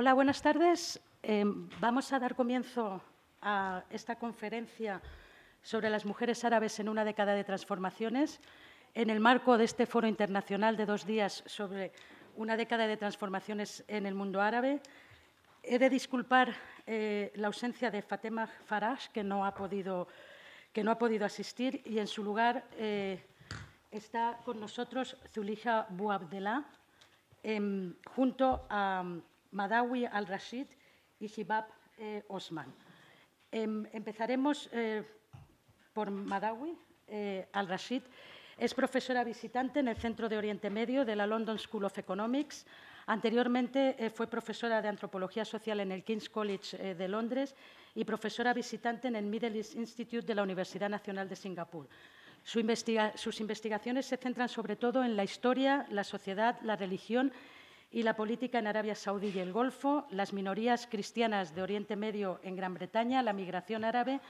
Hola, buenas tardes. Eh, vamos a dar comienzo a esta conferencia sobre las mujeres árabes en una década de transformaciones en el marco de este foro internacional de dos días sobre una década de transformaciones en el mundo árabe. He de disculpar eh, la ausencia de Fatema Faraj, que no ha podido, que no ha podido asistir, y en su lugar eh, está con nosotros Zulija Bouabdellah, em, junto a Madawi al-Rashid y Hibab eh, Osman. Em, empezaremos eh, por Madawi eh, al-Rashid. Es profesora visitante en el Centro de Oriente Medio de la London School of Economics. Anteriormente fue profesora de Antropología Social en el King's College de Londres y profesora visitante en el Middle East Institute de la Universidad Nacional de Singapur. sus investigaciones se centran sobre todo en la historia, la sociedad, la religión y la política en Arabia Saudí y el Golfo, las minorías cristianas de Oriente Medio en Gran Bretaña, la migración árabe,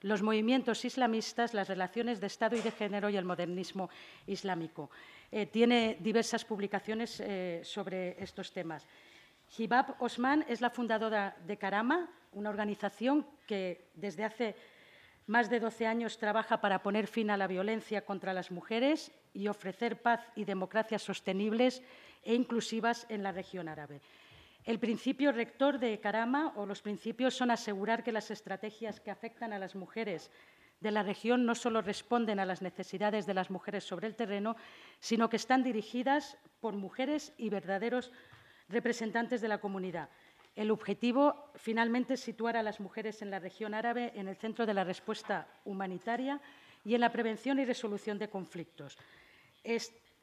los movimientos islamistas, las relaciones de Estado y de género y el modernismo islámico. Eh, tiene diversas publicaciones eh, sobre estos temas. Hibab Osman es la fundadora de Karama, una organización que desde hace más de 12 años trabaja para poner fin a la violencia contra las mujeres y ofrecer paz y democracia sostenibles e inclusivas en la región árabe. El principio rector de Karama o los principios son asegurar que las estrategias que afectan a las mujeres de la región no solo responden a las necesidades de las mujeres sobre el terreno, sino que están dirigidas por mujeres y verdaderos representantes de la comunidad. El objetivo, finalmente, es situar a las mujeres en la región árabe en el centro de la respuesta humanitaria y en la prevención y resolución de conflictos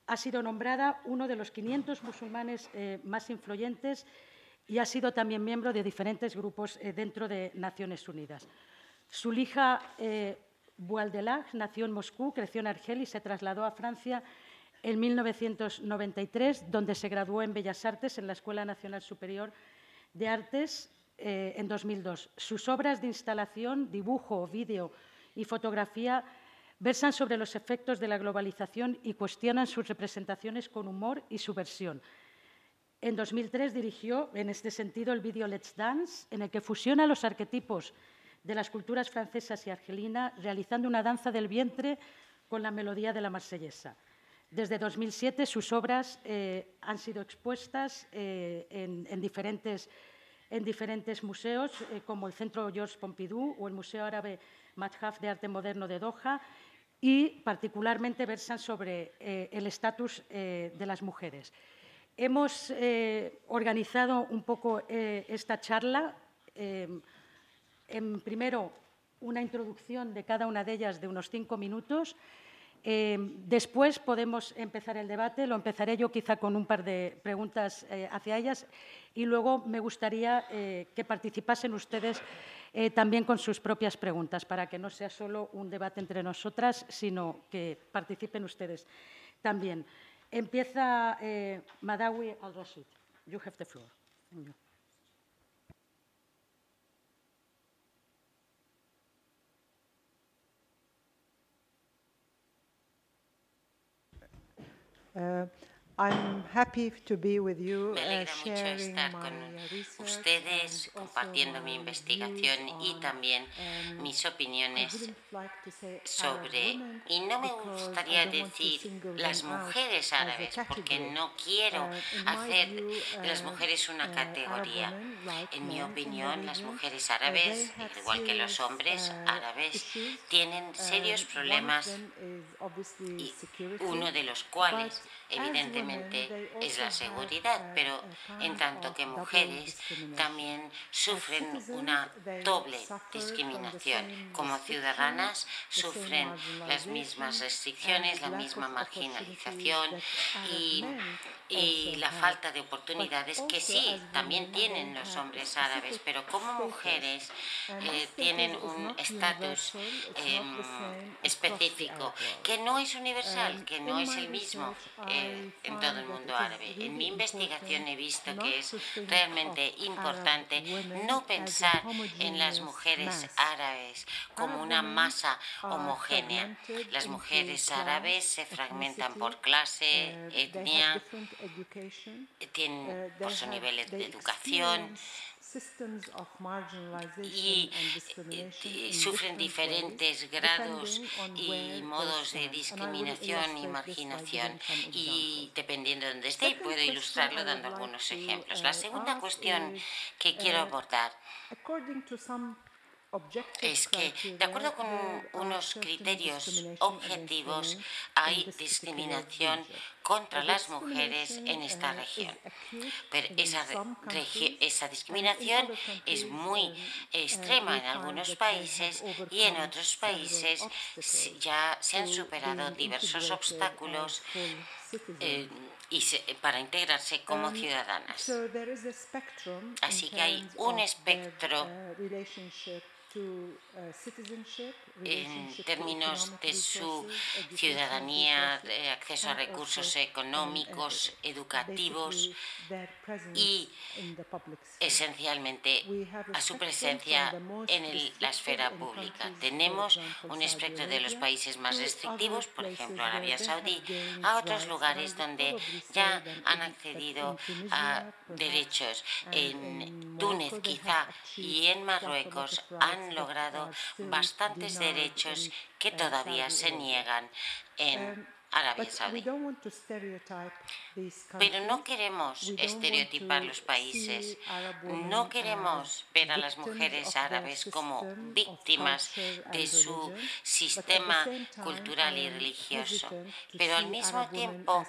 ha sido nombrada uno de los 500 musulmanes eh, más influyentes y ha sido también miembro de diferentes grupos eh, dentro de Naciones Unidas. Su hija eh, nació en Moscú, creció en Argel y se trasladó a Francia en 1993, donde se graduó en Bellas Artes en la Escuela Nacional Superior de Artes eh, en 2002. Sus obras de instalación, dibujo, vídeo y fotografía versan sobre los efectos de la globalización y cuestionan sus representaciones con humor y subversión. En 2003 dirigió, en este sentido, el vídeo Let's Dance, en el que fusiona los arquetipos de las culturas francesas y argelina, realizando una danza del vientre con la melodía de la marsellesa. Desde 2007 sus obras eh, han sido expuestas eh, en, diferentes, en, diferentes, museos, eh, como el Centro Georges Pompidou o el Museo Árabe Madhaf de Arte Moderno de Doha, y particularmente versan sobre eh, el estatus eh, de las mujeres. Hemos eh, organizado un poco esta charla. en primero, una introducción de cada una de ellas de unos cinco minutos. después podemos empezar el debate. Lo empezaré yo quizá con un par de preguntas hacia ellas y luego me gustaría que participasen ustedes eh, también con sus propias preguntas, para que no sea solo un debate entre nosotras, sino que participen ustedes también. Empieza eh, Madawi al-Rashid. You have the floor. I'm happy to be with you, Me alegra uh, mucho estar con uh, ustedes compartiendo mi investigación y también mis opiniones sobre, y no me gustaría decir las mujeres árabes, porque no quiero hacer de las mujeres una categoría. En mi opinión, las mujeres árabes, igual que los hombres árabes, tienen serios problemas y uno de los cuales evidentemente es la seguridad, pero en tanto que mujeres también sufren una doble discriminación. Como ciudadanas sufren las mismas restricciones, la misma marginalización y, y la falta de oportunidades que sí, también tienen los hombres árabes, pero como mujeres eh, tienen un estatus em, específico que no es universal, que no es el mismo. Eh, en todo el mundo árabe. En mi investigación he visto que es realmente importante no pensar en las mujeres árabes como una masa homogénea. Las mujeres árabes se fragmentan por clase, etnia, tienen por su nivel de educación, y, sufren diferentes grados y modos de discriminación y marginación y dependiendo de dónde esté puedo ilustrarlo dando algunos ejemplos. La segunda cuestión que quiero uh, abordar es que, de acuerdo con unos criterios objetivos, hay discriminación contra las mujeres en esta región. Pero esa, esa discriminación es muy extrema en algunos países y en otros países ya se han superado diversos obstáculos eh, y para integrarse como ciudadanas. Así que hay un espectro Uh, en términos de su ciudadanía, de acceso a recursos económicos, educativos y esencialmente a su presencia en la esfera pública. Tenemos un espectro de los países más restrictivos, por ejemplo Arabia Saudí, a otros lugares donde ya han accedido a derechos. En Túnez quizá y en Marruecos han logrado bastantes derechos que todavía se niegan en Arabia Saudí. Pero no queremos estereotipar los países, no queremos ver a las mujeres árabes como víctimas de su sistema cultural y religioso, pero al mismo tiempo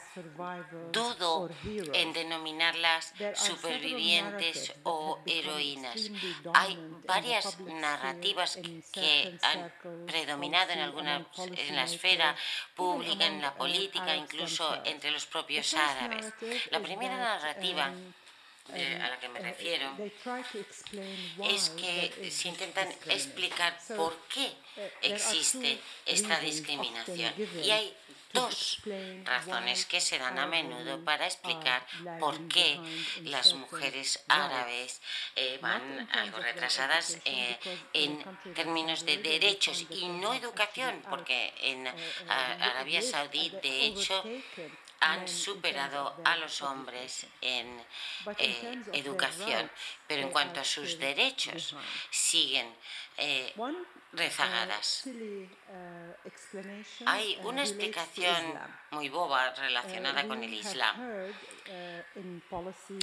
dudo en denominarlas supervivientes o heroínas. Hay varias narrativas que han predominado en, alguna, en la esfera pública, en la política, incluso entre los propios árabes. La primera narrativa eh, a la que me refiero es que se intentan explicar por qué existe esta discriminación. Y hay dos razones que se dan a menudo para explicar por qué las mujeres árabes eh, van algo retrasadas eh, en términos de derechos y no educación, porque en Arabia Saudí, de hecho, han superado a los hombres en eh, educación, pero en cuanto a sus derechos siguen rezagadas. Hay una explicación muy boba relacionada con el Islam.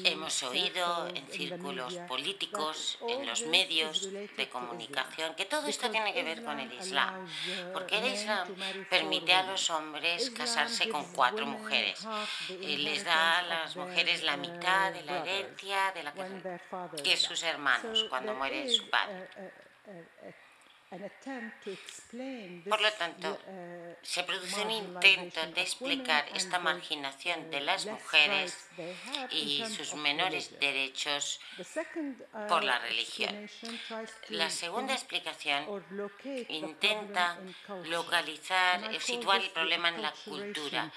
Hemos oído en círculos políticos, en los medios de comunicación, que todo esto tiene que ver con el Islam, porque el Islam permite a los hombres casarse con cuatro mujeres. Les da a las mujeres la mitad de la herencia de la que, que sus hermanos cuando muere su padre. Por lo tanto, uh, se produce un intento de explicar esta marginación de las mujeres y sus menores derechos por la religión. La segunda explicación intenta localizar, o situar el problema en la cultura.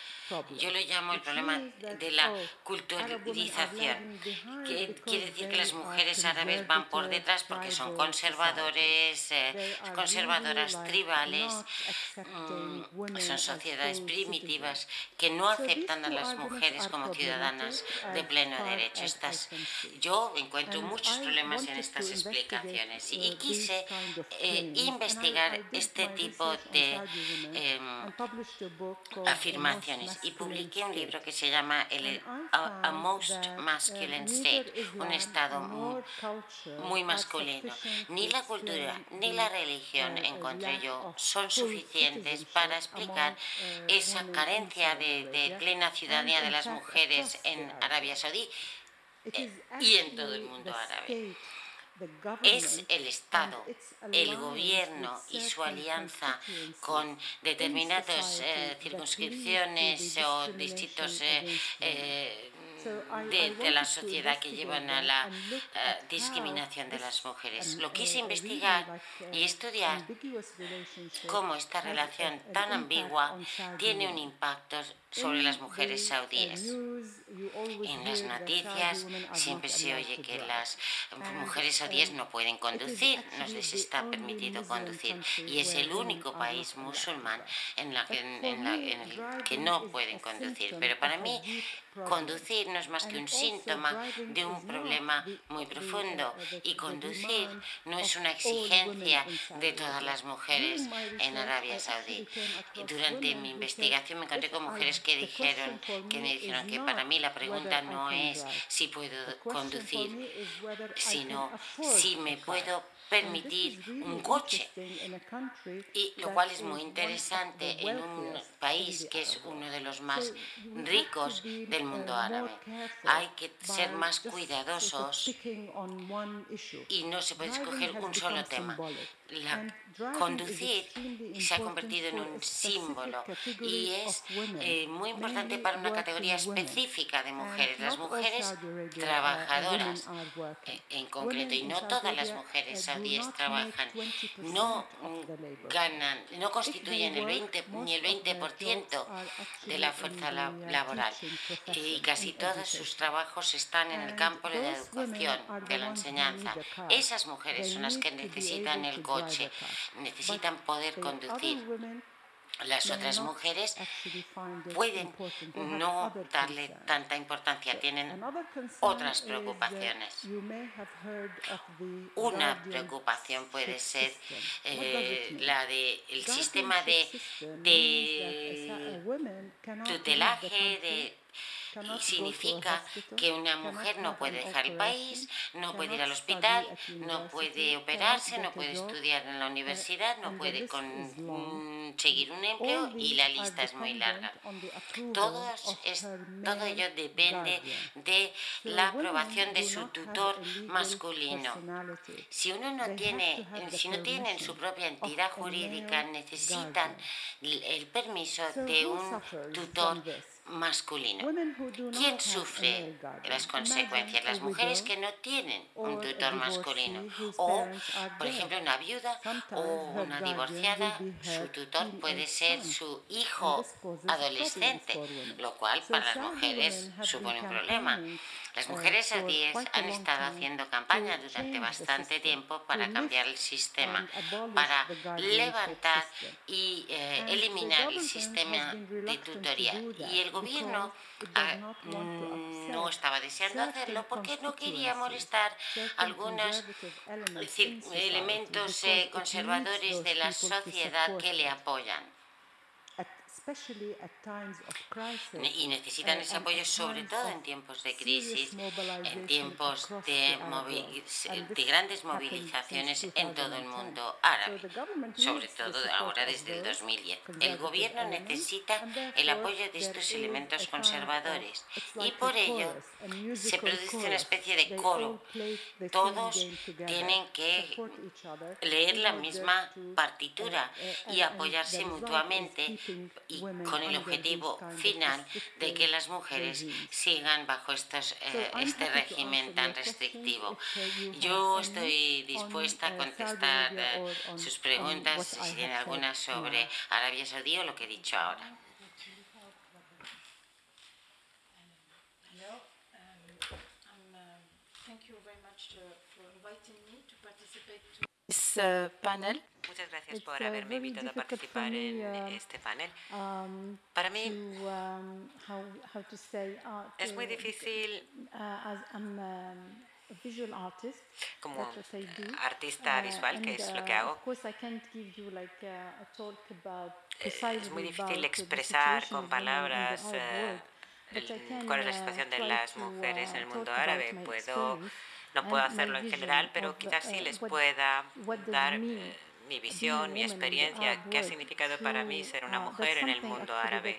Yo lo llamo el problema de la culturalización, que quiere decir que las mujeres árabes van por detrás porque son conservadores, eh, conservadoras tribales, mm, son sociedades primitivas que no aceptan a las mujeres como ciudadanas de pleno derecho. Estas, yo encuentro muchos problemas en estas explicaciones y, quise eh, investigar este tipo de em, afirmaciones. Y publiqué un libro que se llama el, a, Most Masculine State, un estado muy masculino. Ni la cultura ni la religión religión, encontré yo, son suficientes para explicar esa carencia de, plena ciudadanía de las mujeres en Arabia Saudí eh, y en todo el mundo árabe. Es el Estado, el gobierno y su alianza con determinadas eh, circunscripciones o distintos eh, de, la sociedad que llevan a la discriminación de las mujeres. Lo quise investigar y estudiar cómo esta relación tan ambigua tiene un impacto sobre las mujeres saudíes. En las noticias siempre se oye que las mujeres saudíes no pueden conducir, no les está permitido conducir y es el único país musulmán en, la el que no pueden conducir. Pero para mí conducir no es más que un síntoma de un problema muy profundo y conducir no es una exigencia de todas las mujeres en Arabia Saudí. Durante mi investigación me encontré con mujeres que dijeron que me dijeron que para mí la pregunta no es si puedo conducir, sino si me puedo permitir un coche. Y lo cual es muy interesante en un país que es uno de los más ricos del mundo árabe. Hay que ser más cuidadosos y no se puede escoger un solo tema. La, conducir se ha convertido en un símbolo. y es eh, muy importante para una categoría específica de mujeres, las mujeres trabajadoras eh, en concreto, y no todas las mujeres trabajan, no ganan, no constituyen el 20 ni el 20% de la fuerza laboral. y casi todos sus trabajos están en el campo de la educación, de la enseñanza. Esas mujeres son las que necesitan el coche, necesitan poder conducir. las otras mujeres pueden no darle tanta importancia, tienen otras preocupaciones. Una preocupación puede ser eh, la del sistema de, de tutelaje, de y significa que una mujer no puede dejar el país, no puede ir al hospital, no puede operarse, no puede estudiar en la universidad, no puede conseguir un empleo y la lista es muy larga. todo ello depende de la aprobación de su tutor masculino. Si uno no tiene, si no tienen su propia entidad jurídica, necesitan el permiso de un tutor masculino. ¿Quién sufre las consecuencias? Las mujeres que no tienen un tutor masculino. O, por ejemplo, una viuda o una divorciada, su tutor puede ser su hijo adolescente, lo cual para las mujeres supone un problema. Las mujeres saudíes han estado haciendo campaña durante bastante tiempo para cambiar el sistema, para levantar y eh, eliminar el sistema de tutoría. Y el gobierno ah, no estaba deseando hacerlo porque no quería molestar algunos elementos eh, conservadores de la sociedad que le apoyan. Y necesitan ese apoyo sobre todo en tiempos de crisis, en tiempos de, de grandes movilizaciones en todo el mundo árabe, sobre todo ahora desde el 2010. El gobierno necesita el apoyo de estos elementos conservadores y por ello se produce una especie de coro. Todos tienen que leer la misma partitura y apoyarse mutuamente y con el objetivo final de que las mujeres sigan bajo estos, eh, este régimen tan restrictivo. Yo estoy dispuesta a contestar eh, sus preguntas, si tienen alguna sobre Arabia Saudí o lo que he dicho ahora. panel. Muchas gracias por haberme invitado a participar en um, este panel. Um, Para mí um, es muy difícil como artista uh, visual, que es lo que uh, hago. Es muy difícil expresar con palabras eh, cuál es la situación de las mujeres en el mundo árabe. Puedo no puedo hacerlo en general, pero quizás sí les pueda dar eh, mi visión, mi experiencia, qué ha significado para mí ser una mujer en el mundo árabe.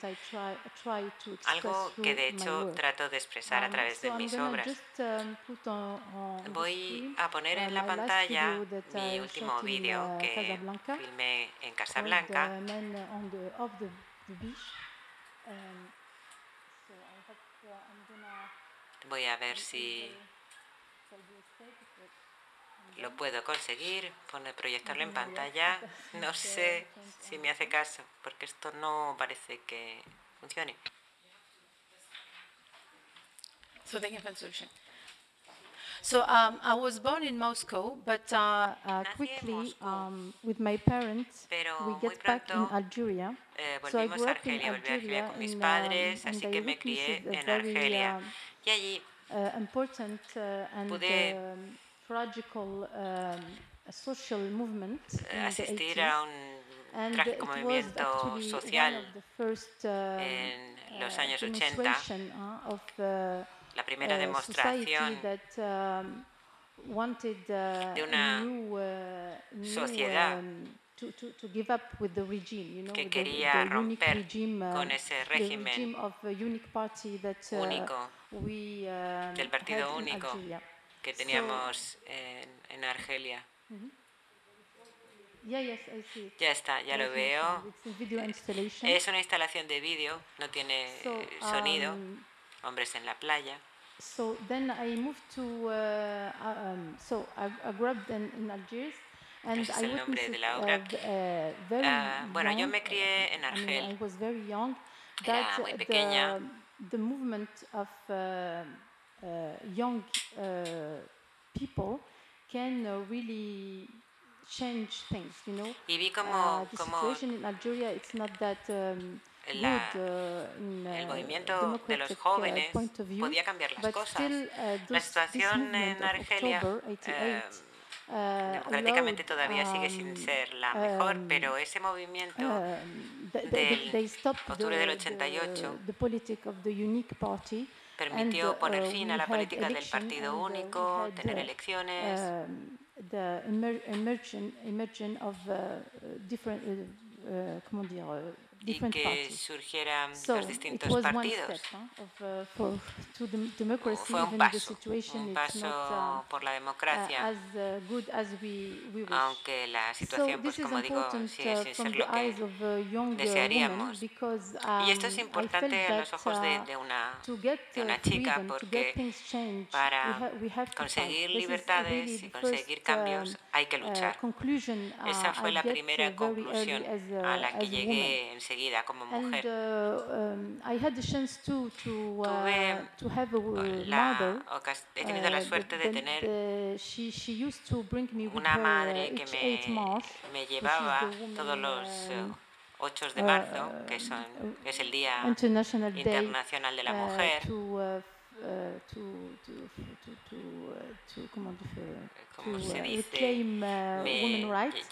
Algo que de hecho trato de expresar a través de mis obras. Voy a poner en la pantalla mi último vídeo que filmé en Casablanca. Voy a ver si lo puedo conseguir, poner, proyectarlo en pantalla. No sé si me hace caso, porque esto no parece que funcione. so they can find solution. So um, I was born in Moscow, but uh, uh, quickly um, with my parents, we get back in Algeria. Eh, so I grew up in Algeria con mis padres, así que me crié en Argelia. Y allí uh, important uh, and um, um, social movement asistir a un trágico movimiento social first, uh, en los años 80 la primera uh, demostración um, de una uh, sociedad um, to, to, to give up with the regime, you know, que quería romper regime, uh, con ese régimen of a unique party that, uh, único we, uh, del partido único que teníamos so, en, en, Argelia. Uh -huh. Yeah, yes, I see it. Ya está, ya lo veo. Es una instalación de vídeo, no tiene so, sonido. Um, hombres en la playa. So then I moved to, uh, um, so I, I grew up in, in Algiers. And es el nombre de la obra. Uh, uh, bueno, yo me crié en Argel. I was very young. Era muy pequeña. The, the movement of uh, uh, young uh, people can uh, really change things, you know. Y vi como, the como situation in Algeria, it's not that um, la, el movimiento de los jóvenes podía cambiar las cosas. La situación en Argelia eh, democráticamente todavía sigue sin ser la mejor, pero ese movimiento del octubre del 88 permitió poner fin a la política del partido único, tener elecciones. the emergence of different, uh, comment dire, y que surgieran los distintos partidos. Fue un paso, un paso uh, por la democracia, uh, aunque la situación, pues como digo, sigue uh, sin ser lo que desearíamos. Y esto es um, importante a los ojos de, de, una, de una chica porque para conseguir libertades y conseguir cambios um, hay que luchar. Esa fue la primera conclusión a la que llegué enseguida como mujer. And, uh, um, I had the chance to, to, uh, to have a la, he tenido la uh, suerte de tener uh, she, she used to bring me with una madre uh, que me, me llevaba todos los 8 de marzo, que, son, que es el Día Internacional de la Mujer, to, Uh, to, to, to, to, comment como se dice, me,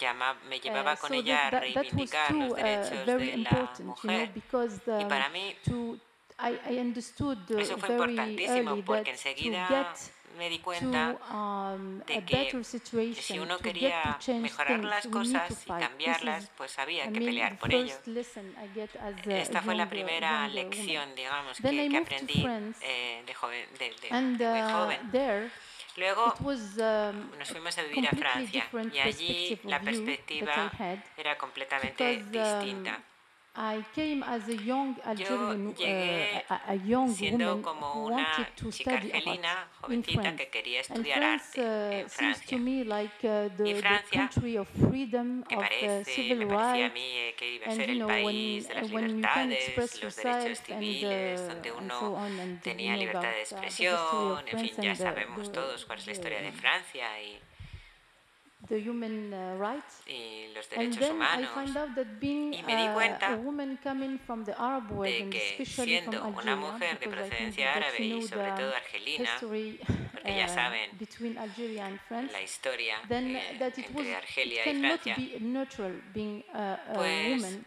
llama, me llevaba con ella a reivindicar los derechos de la mujer. y para mí eso fue importantísimo porque enseguida me di cuenta um, de que si uno quería mejorar las cosas y cambiarlas, pues había que pelear por ello. Esta fue la primera lección, digamos, que, que aprendí eh, de, joven, de, de, de muy uh, joven. Luego um, nos fuimos a vivir a Francia y allí la perspectiva era completamente um, distinta. I came as a young Algerian, uh, a, young siendo como una chica argelina jovencita que quería estudiar arte uh, en Francia. Like, uh, the, y Francia, freedom, que parece, of, civil me parecía a mí eh, que iba a ser el país de las libertades, los derechos civiles, donde uno so on, tenía libertad de expresión, en fin, ya sabemos todos cuál es la historia de Francia y the human uh, rights. Y los derechos humanos. Being, y me di cuenta de que siendo una mujer de procedencia árabe y sobre todo argelina, porque ya uh, saben la historia then eh, entre Argelia y Francia, being, uh, pues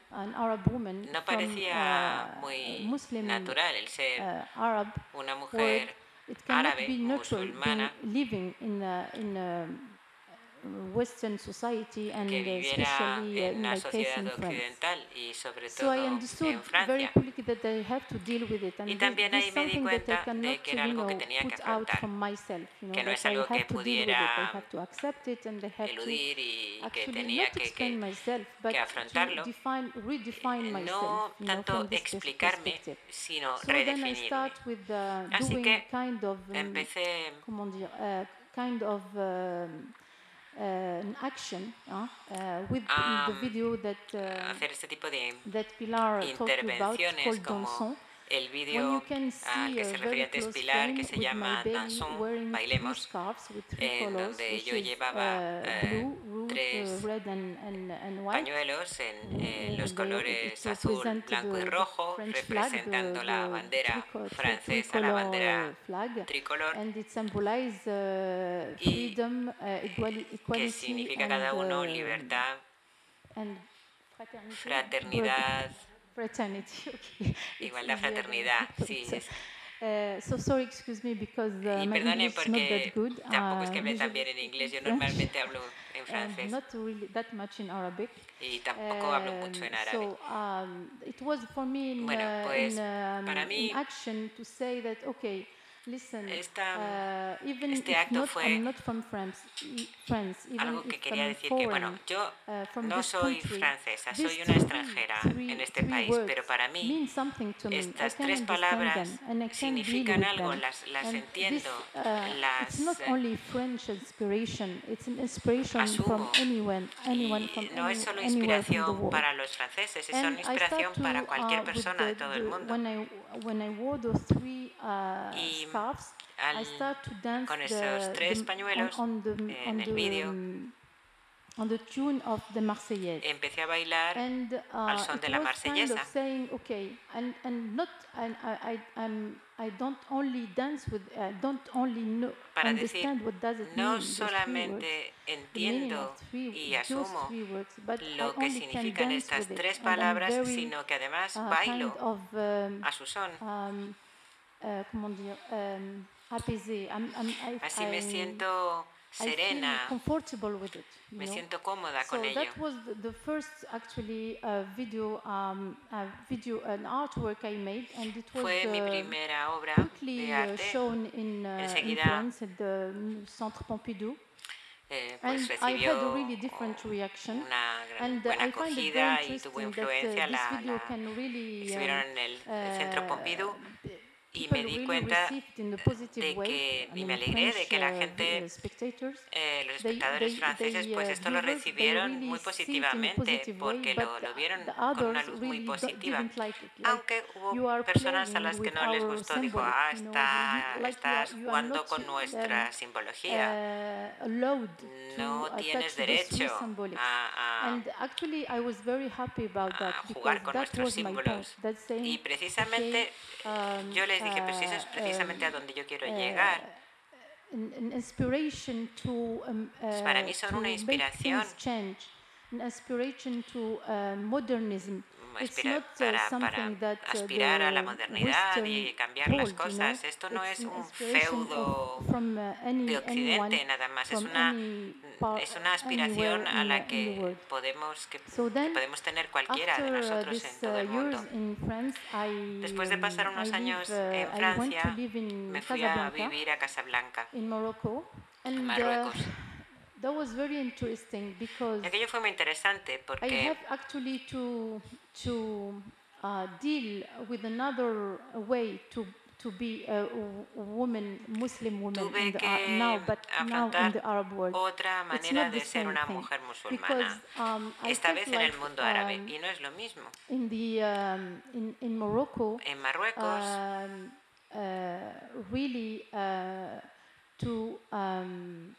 no parecía uh, muy natural el ser una mujer árabe musulmana living in a, in a Western society and que viviera en una sociedad occidental y sobre todo so I understood en Francia. Very quickly that I have to deal with it. And y también ahí me di cuenta de que era algo que tenía que afrontar, que no es algo que pudiera eludir y que tenía que, que, que afrontarlo, no tanto explicarme, sino redefinirme. Así que um, empecé uh, kind of um, uh, action uh, uh, with um, the video that, uh, hacer este tipo de that Pilar talked about called Danson. El vídeo al que se refería antes Pilar, que se llama Dansons, Bailemos, en donde yo llevaba eh, tres pañuelos en, los colores azul, blanco y rojo, representando la bandera francesa, la bandera tricolor, y que significa cada uno libertad, fraternidad, Fraternity, okay. Igualdad, fraternidad, sí. Es. Uh, so sorry, excuse me, because uh, y perdone porque tampoco es que hable tan bien en inglés. Yo normalmente hablo en francés. not really that much in Arabic. Y tampoco hablo mucho en árabe. So um, it was for me in, bueno, pues, in, um, para mí, in action to say that okay. Listen, Esta, even este acto not, fue I'm not from France, France, even algo que quería decir foreign, que, bueno, yo uh, no soy francesa, soy una extranjera three, en este país, pero para mí estas tres palabras significan algo, las, las entiendo, uh, las it's not only French inspiration, it's an inspiration asumo. from anyone, anyone from no es solo inspiración para los franceses, es una inspiración para cualquier uh, with persona de todo el mundo. When I, when I wore those three Y al- start to dance con esos tres pañuelos on, on the, en on el the, vídeo. on the tune of the Marseillaise. Empecé a bailar And uh, al son de la was kind marsellesa. of saying, okay, and, and not, and I, I, don't only dance with, I don't only know, para decir, understand what does it no mean, solamente entiendo three, y asumo words, but I lo que significan estas tres palabras, very, sino que además uh, bailo kind of, um, a su son. um, Así me siento serena, comfortable with it. you me siento cómoda So con ello. that was the, first actually uh, video, um, uh, video, an artwork I made, and it was Fue mi uh, primera obra quickly de uh, arte. shown in, uh, in France at the Centre Pompidou, Eh, and pues I had a really different reaction. una gran, And buena I find it acogida y tuvo that influencia. this La, video la can really exhibieron uh, en el Centro Pompidou y me di cuenta de que- y me alegré de que la uh, gente, spectators, eh, los espectadores franceses pues uh, esto lo recibieron muy positivamente porque lo, lo vieron con una luz muy positiva. Aunque hubo personas a las que no les gustó, dijo, ah, está, estás jugando con um, nuestra simbología. uh, No tienes derecho a, a- a jugar con nuestros símbolos. Y precisamente yo les dije, pues eso es uh, precisamente a um, donde yo quiero uh, llegar. to, um, uh, Para mí son una inspiración. an inspiration to uh, modernism. Aspira- not uh, para, para uh, aspirar a la modernidad y cambiar las cosas. Esto no es un feudo uh, de Occidente nada más, es una, es una aspiración a la que podemos, que, podemos tener cualquiera de nosotros en todo el mundo. Después de pasar um, unos años en Francia, me fui a vivir a Casablanca, en Marruecos. That was very interesting because aquello fue muy interesante I have actually to to uh, deal with another way to to be a, woman, Muslim woman in the, uh, now, but now in the Arab world. otra It's manera de ser una mujer because um, esta vez en like, el mundo árabe, um, y no es lo mismo. in the um, in in Morocco, En Marruecos, um, uh, really uh, to um,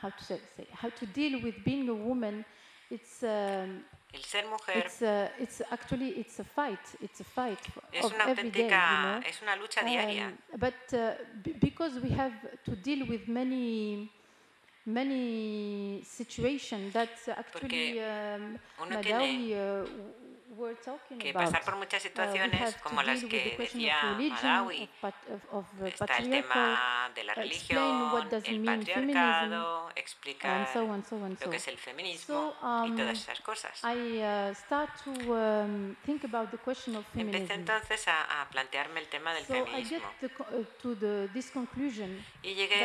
how to say, how to deal with being a woman. It's um, el ser mujer it's uh, it's actually it's a fight. It's a fight es of una every day, you know. es una lucha diaria. Um, but uh, b- because we have to deal with many many situations that actually um, Madawi uh, w- were talking que pasar por muchas Uh, situaciones como las que decía Madawi. uh, Está el tema de la religión, el patriarcado, explicar lo que es el feminismo um, y todas esas cosas. Uh, um, Empecé entonces a, a plantearme el tema del feminismo y llegué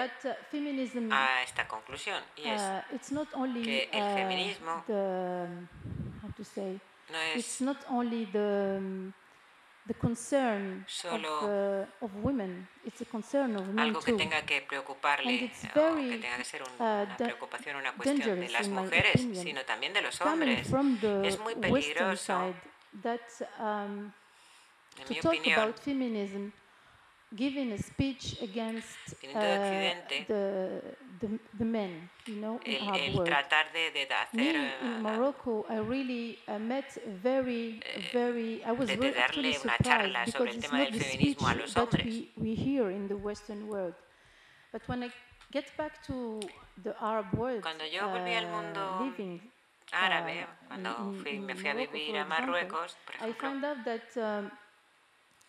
a esta conclusión y es que el feminismo no it's not only the the concern of, uh, of women it's a concern of men algo que too tenga que preocuparle o very, que tenga que ser un- uh, una da- preocupación, una cuestión de dangerous las mujeres, opinion. sino también de los hombres. Es muy peligroso that um, to talk opinión, about feminism, giving a speech against uh, the, the, the men, you know, el, el tratar de, de hacer Me, in uh, Morocco, I really uh, met very, eh, very, I was de, very actually surprised because it's not the speech that we, we hear in the Western world. But when I get back to the Arab world, Cuando yo volví al mundo uh, living, árabe, uh, cuando fui, me fui a vivir a Marruecos, por ejemplo, I found out that um,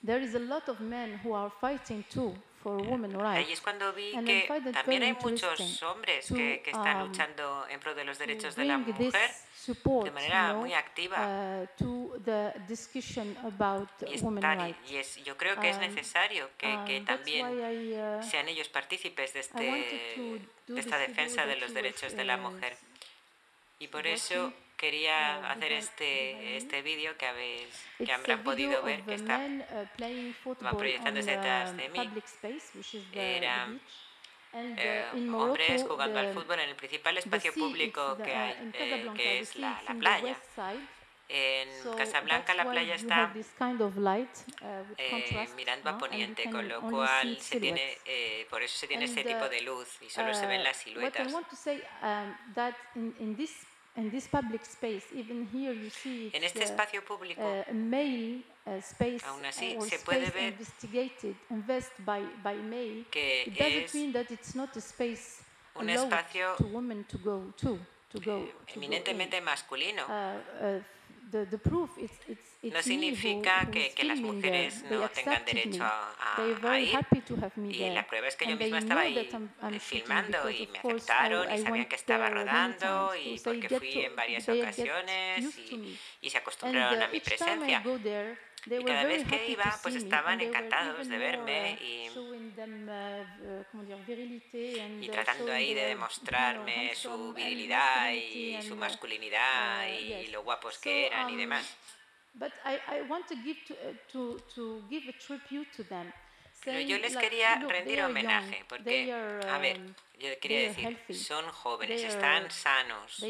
there is a lot of men who are fighting too for women rights. Ahí es cuando vi and que también hay muchos hombres que, que están um, luchando en pro de los derechos de la mujer de manera muy activa. Uh, to the discussion about y, women estar, rights. y es, yo creo que es um, necesario que, que um, también uh, sean ellos partícipes de, este, de esta defensa de los derechos de la mujer. Y por eso quería hacer este, este vídeo que, habéis, que habrán podido ver, que está uh, proyectándose detrás de mí. Eran eh, hombres jugando al fútbol en el principal espacio público que hay, uh, eh, que es la, la playa. En Casablanca la playa está uh, eh, mirando a poniente, con lo cual se tiene, eh, por eso se tiene este tipo de luz y solo se ven las siluetas. In this public space, even here you see en este espacio público, uh, male uh, space, aún así se puede ver investigated, by, by male, que it doesn't es mean that it's not a space un espacio to women to go to, to go, to eminentemente masculino. Uh, uh no significa que, que, las mujeres no tengan derecho a, a, ir. Y la prueba es que yo misma estaba ahí filmando y me aceptaron y sabían que estaba rodando y porque fui en varias ocasiones y, y se acostumbraron a mi presencia. Y cada vez que iba, pues estaban encantados de verme y, y tratando ahí de demostrarme su virilidad y su masculinidad y lo guapos que eran y demás. Pero yo les quería rendir homenaje porque, a ver, yo quería decir, son jóvenes, están sanos,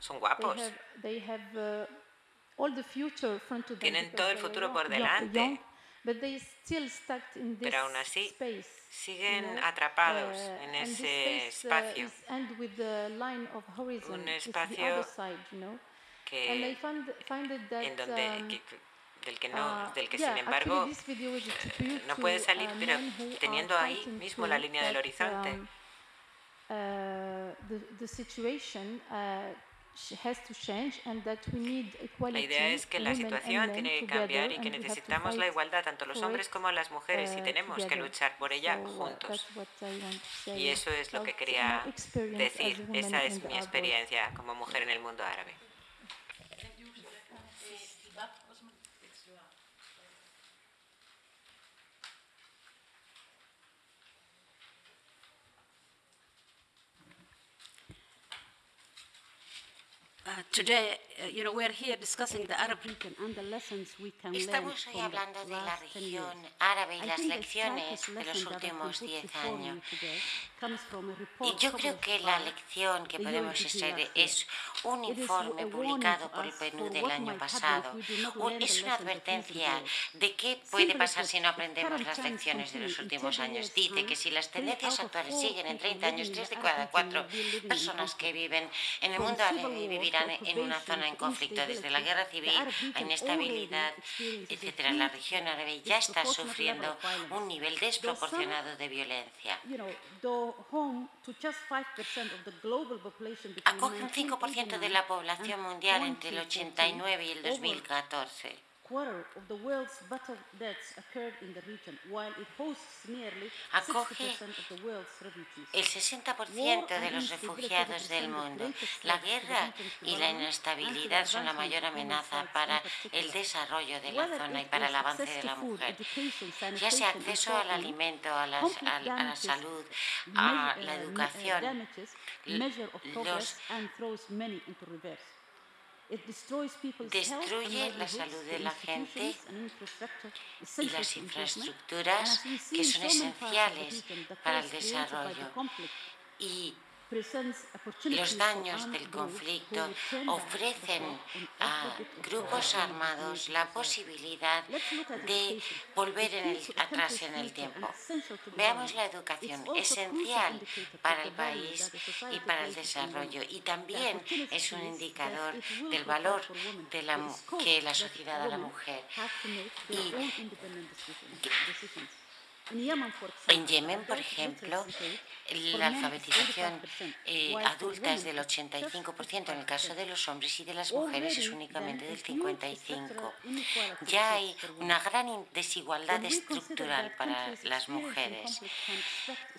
son guapos. Tienen todo el futuro por delante. Pero aún así siguen atrapados uh, en ese uh, espacio. Un espacio que, en donde, um, del que, no, uh, del que sin embargo eh, no puede salir, pero teniendo ahí mismo la línea del horizonte. Um, la idea es que la situación tiene que cambiar y que necesitamos la igualdad tanto los hombres como las mujeres y uh, tenemos que luchar por ella uh, juntos. Y eso es lo que quería decir. Esa es mi experiencia como mujer en el mundo árabe. Estamos hoy hablando de la región árabe y las lecciones de los últimos diez años. Y yo creo que la lección que podemos extraer es un informe publicado por el PNUD del año pasado. Es una advertencia de qué puede pasar si no aprendemos las lecciones de los últimos años. Dice que si las tendencias actuales siguen en 30 años, tres de cada cuatro personas que viven en el mundo árabe vivirán en una zona en conflicto. Desde la guerra civil a inestabilidad, etcétera. La región árabe ya está sufriendo un nivel desproporcionado de violencia. Acoge un 5% de la población mundial entre el 89 y el 2014 acoge el 60% de los refugiados del mundo. La guerra y la inestabilidad son la mayor amenaza para el desarrollo de la zona y para el avance de la mujer. Ya sea acceso al alimento, a la, a la salud, a la educación, los destruye la salud de la gente y las infraestructuras que son esenciales para el desarrollo. Y los daños del conflicto ofrecen a grupos armados la posibilidad de volver atrás en el tiempo. Veamos la educación, esencial para el país y para el desarrollo. Y también es un indicador del valor de la, que la sociedad da a la mujer. Y en Yemen, por ejemplo, la alfabetización eh, adulta es del 85%, en el caso de los hombres y de las mujeres es únicamente del 55%. Ya hay una gran desigualdad estructural para las mujeres.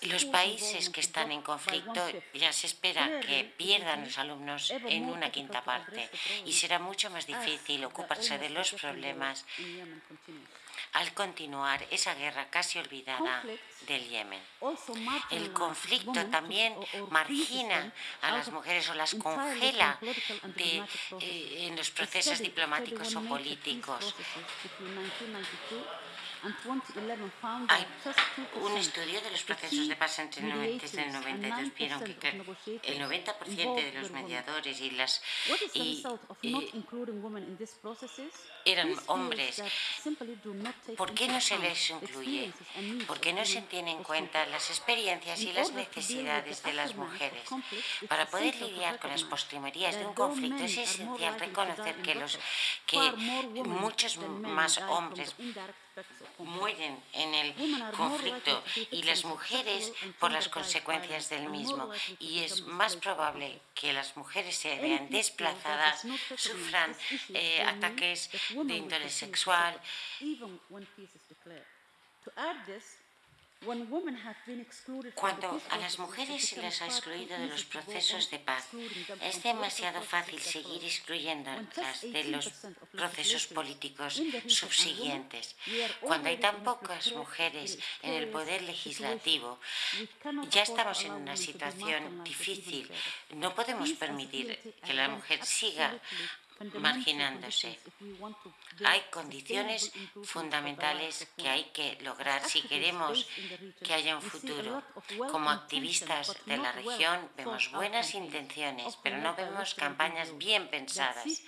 Los países que están en conflicto ya se espera que pierdan los alumnos en una quinta parte y será mucho más difícil ocuparse de los problemas al continuar esa guerra casi olvidada del Yemen. El conflicto también margina a las mujeres o las congela eh, en los procesos diplomáticos o políticos. Hay un estudio de los procesos de paz entre el 92 vieron que el 90% de los mediadores y las y, eran hombres. ¿Por qué no se les incluye? ¿Por qué no se tienen en cuenta las experiencias y las necesidades de las mujeres? Para poder lidiar con las postrimerías de un conflicto es esencial reconocer que, los, que muchos más hombres mueren en el conflicto y las mujeres por las consecuencias del mismo. Y es más probable que las mujeres se vean desplazadas, sufran eh, ataques de índole sexual. Cuando a las mujeres se les ha excluido de los procesos de paz, es demasiado fácil seguir excluyéndolas de los procesos políticos subsiguientes. Cuando hay tan pocas mujeres en el poder legislativo, ya estamos en una situación difícil. No podemos permitir que la mujer siga marginándose. Hay condiciones fundamentales que hay que lograr si queremos que haya un futuro. Como activistas de la región vemos buenas intenciones, pero no vemos campañas bien pensadas.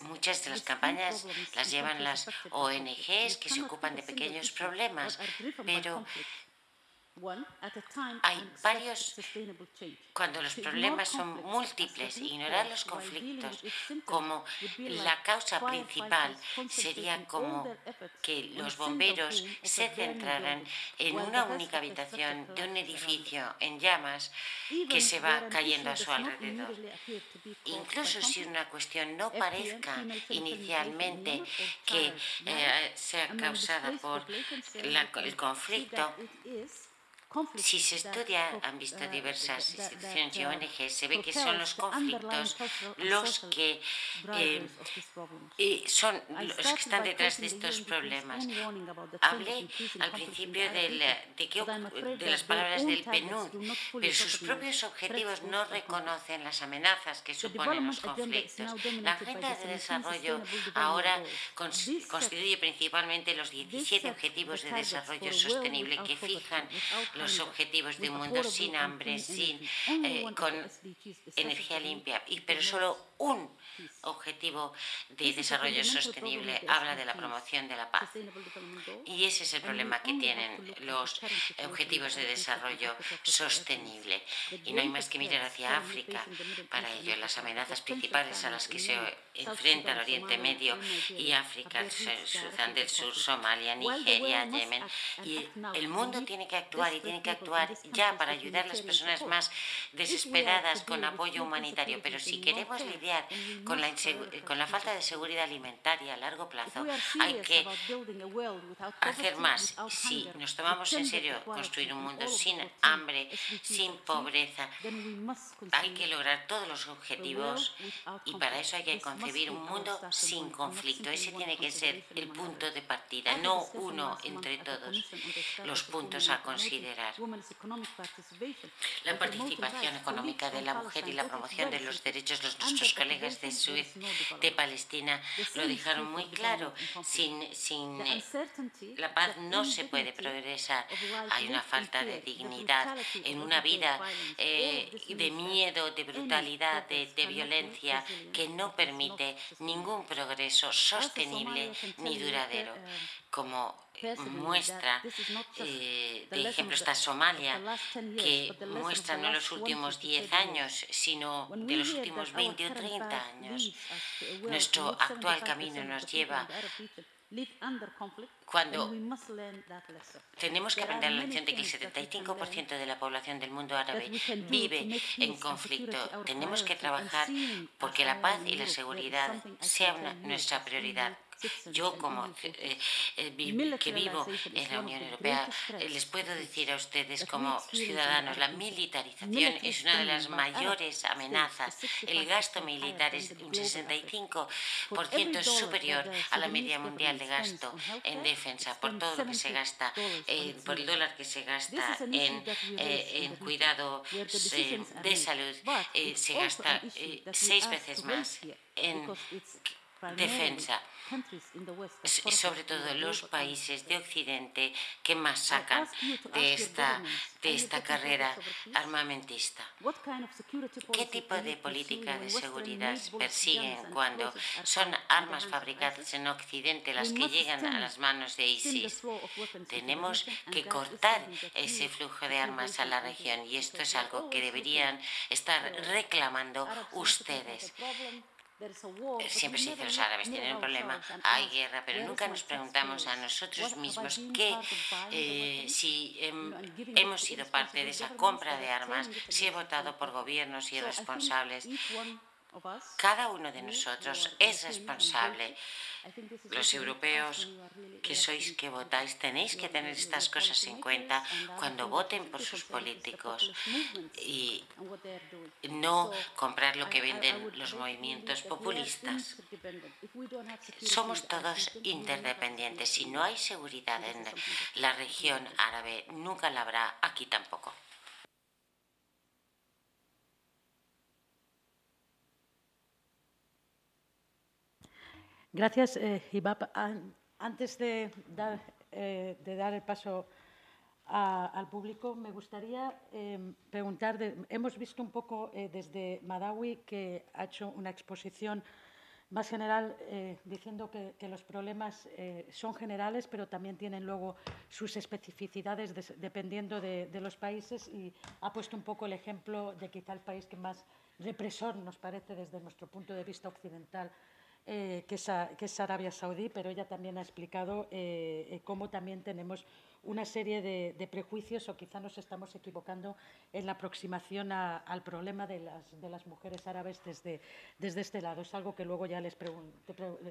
Muchas de las campañas las llevan las ONGs que se ocupan de pequeños problemas, pero hay varios, cuando los problemas son múltiples, ignorar los conflictos como la causa principal sería como que los bomberos se centraran en una única habitación de un edificio en llamas que se va cayendo a su alrededor. Incluso si una cuestión no parezca inicialmente que eh, sea causada por el conflicto, si se estudia, han visto diversas instituciones y ONG, se ve que son los conflictos los que eh, son los que están detrás de estos problemas. Hablé al principio de, de las palabras del PNUD, pero sus propios objetivos no reconocen las amenazas que suponen los conflictos. La Agenda de Desarrollo ahora constituye principalmente los 17 Objetivos de Desarrollo Sostenible que fijan los objetivos de un mundo sin hambre, sin, eh, con energía limpia, y, pero solo un objetivo de desarrollo sostenible habla de la promoción de la paz. Y ese es el problema que tienen los objetivos de desarrollo sostenible. Y no hay más que mirar hacia África para ello. Las amenazas principales a las que se enfrenta el Oriente Medio y África, Sudán del Sur, Somalia, Nigeria, Yemen. Y el mundo tiene que actuar y tiene que actuar ya para ayudar a las personas más desesperadas con apoyo humanitario. Pero si queremos lidiar con la, con la falta de seguridad alimentaria a largo plazo, hay que hacer más. Si nos tomamos en serio construir un mundo sin hambre, sin pobreza, hay que lograr todos los objetivos y para eso hay que concebir un mundo sin conflicto. Ese tiene que ser el punto de partida, no uno entre todos los puntos a considerar. La participación económica de la mujer y la promoción de los derechos de nuestros colegas de Suez, de Palestina, lo dejaron muy claro. Sin, sin la paz no se puede progresar. Hay una falta de dignidad en una vida eh, de miedo, de brutalidad, de, de violencia que no permite ningún progreso sostenible ni duradero como muestra eh, de ejemplo está Somalia, que muestra no los últimos 10 años, sino de los últimos 20 o 30 años. Nuestro actual camino nos lleva cuando tenemos que aprender la lección de que el 75% de la población del mundo árabe vive en conflicto, tenemos que trabajar porque la paz y la seguridad sean nuestra prioridad yo, como eh, eh, que vivo en la Unión Europea, eh, les puedo decir a ustedes como ciudadanos, la militarización es una de las mayores amenazas. El gasto militar es un 65% superior a la media mundial de gasto en defensa, por todo lo que se gasta, por el dólar que se gasta en, en cuidado de salud, se gasta seis veces más en defensa sobre todo los países de Occidente que más sacan de esta, de esta carrera armamentista. ¿Qué tipo de política de seguridad persiguen cuando son armas fabricadas en Occidente las que llegan a las manos de ISIS? Tenemos que cortar ese flujo de armas a la región y esto es algo que deberían estar reclamando ustedes. Siempre se dice los árabes tienen un problema, hay guerra, pero nunca nos preguntamos a nosotros mismos que eh, si hemos sido parte de esa compra de armas, si he votado por gobiernos irresponsables. Cada uno de nosotros es responsable los europeos que sois que votáis tenéis que tener estas cosas en cuenta cuando voten por sus políticos y no comprar lo que venden los movimientos populistas. Somos todos interdependientes. Si no hay seguridad en la región árabe, nunca la habrá aquí tampoco. Gracias, eh, Antes de dar, eh, de dar, el paso al público, me gustaría em, preguntar, hemos visto un poco eh, desde Madawi que ha hecho una exposición más general eh, diciendo que, los problemas son generales, pero también tienen luego sus especificidades dependiendo de, de, los países y ha puesto un poco el ejemplo de quizá el país que más represor nos parece desde nuestro punto de vista occidental eh, que, es, Arabia Saudí, pero ella también ha explicado eh, eh, cómo también tenemos una serie de, prejuicios o quizá nos estamos equivocando en la aproximación al problema de las, mujeres árabes desde, desde este lado. Es algo que luego ya les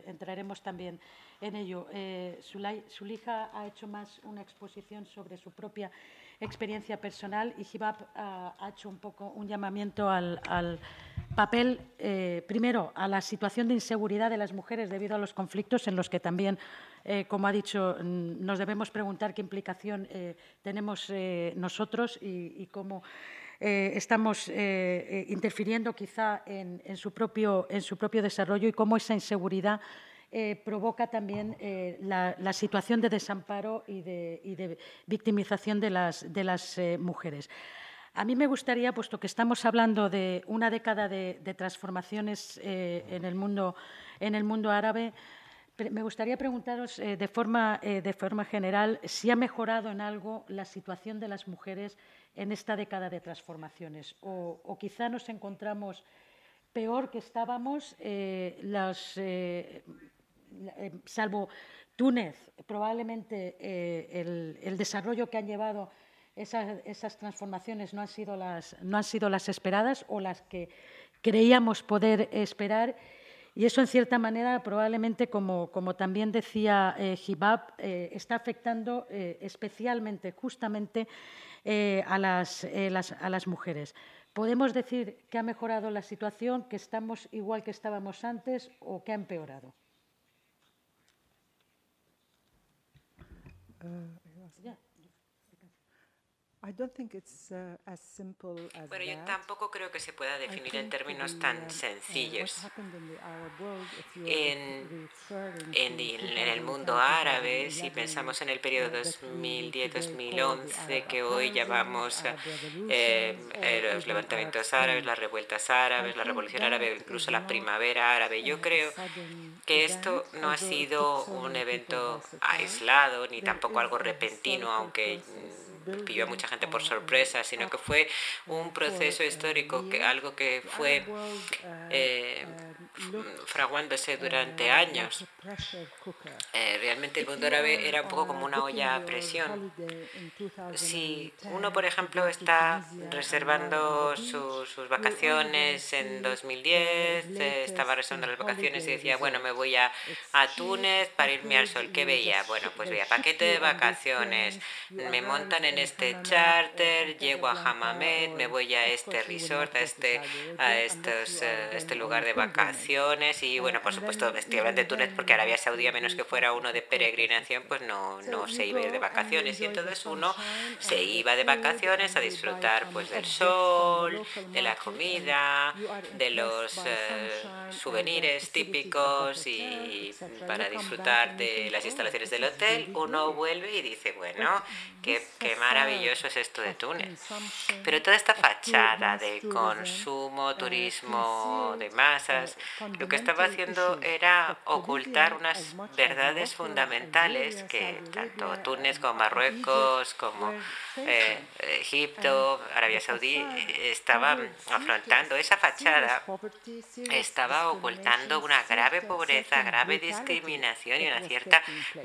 entraremos también en ello. Eh, Sulija ha hecho más una exposición sobre su propia experiencia personal y Hibab ha, hecho un poco un llamamiento al papel, eh, primero, a la situación de inseguridad de las mujeres debido a los conflictos en los que también, eh, como ha dicho, nos debemos preguntar qué implicación eh, tenemos nosotros y, cómo estamos interfiriendo quizá en su propio desarrollo y cómo esa inseguridad provoca también la, situación de desamparo y de, victimización de las, las mujeres. A mí me gustaría, puesto que estamos hablando de una década de, transformaciones eh, en, el mundo, árabe, me gustaría preguntaros eh, de, forma, eh, general si ha mejorado en algo la situación de las mujeres en esta década de transformaciones o, quizá nos encontramos peor que estábamos, salvo Túnez, probablemente el desarrollo que han llevado esas, transformaciones no han, sido las, no han sido las esperadas o las que creíamos poder esperar. Y eso, en cierta manera, probablemente, como, como también decía eh, eh está afectando eh, especialmente, justamente, eh, a, las, a las mujeres. ¿Podemos decir que ha mejorado la situación, que estamos igual que estábamos antes o que ha empeorado? 嗯 Bueno, yo tampoco creo que se pueda definir en términos tan uh, sencillos. En, en, el mundo árabe, si pensamos en el periodo 2010-2011, que hoy llamamos eh, eh, los levantamientos árabes, las revueltas árabes, la revolución árabe, incluso la primavera árabe, yo creo que esto no ha sido un evento aislado ni tampoco algo repentino, aunque pilló a mucha gente por sorpresa, sino que fue un proceso histórico, que, algo que fue eh, fraguándose durante años. Eh, realmente el mundo árabe era un poco como una olla a presión. Si uno, por ejemplo, está reservando sus vacaciones en 2010, eh, estaba reservando las vacaciones y decía, bueno, me voy a, a Túnez para irme al sol. ¿Qué veía? Bueno, pues veía paquete de vacaciones, me montan en este charter, llego a Hamamet, me voy a este resort, a este, a estos, eh, este lugar de vacaciones y bueno, por supuesto, estoy hablando de Túnez porque Arabia Saudí, a menos que fuera uno de peregrinación, pues no, no se iba de vacaciones y entonces uno se iba de vacaciones a disfrutar pues del sol, de la comida, de los uh, souvenirs típicos y para disfrutar de las instalaciones del hotel, uno vuelve y dice, bueno, qué, qué maravilloso es esto de Túnez. Pero toda esta fachada de consumo, turismo de masas, lo que estaba haciendo era ocultar unas verdades fundamentales que tanto Túnez como Marruecos, como eh, Egipto, Arabia Saudí estaban afrontando. Esa fachada estaba ocultando una grave pobreza, grave discriminación y una cierta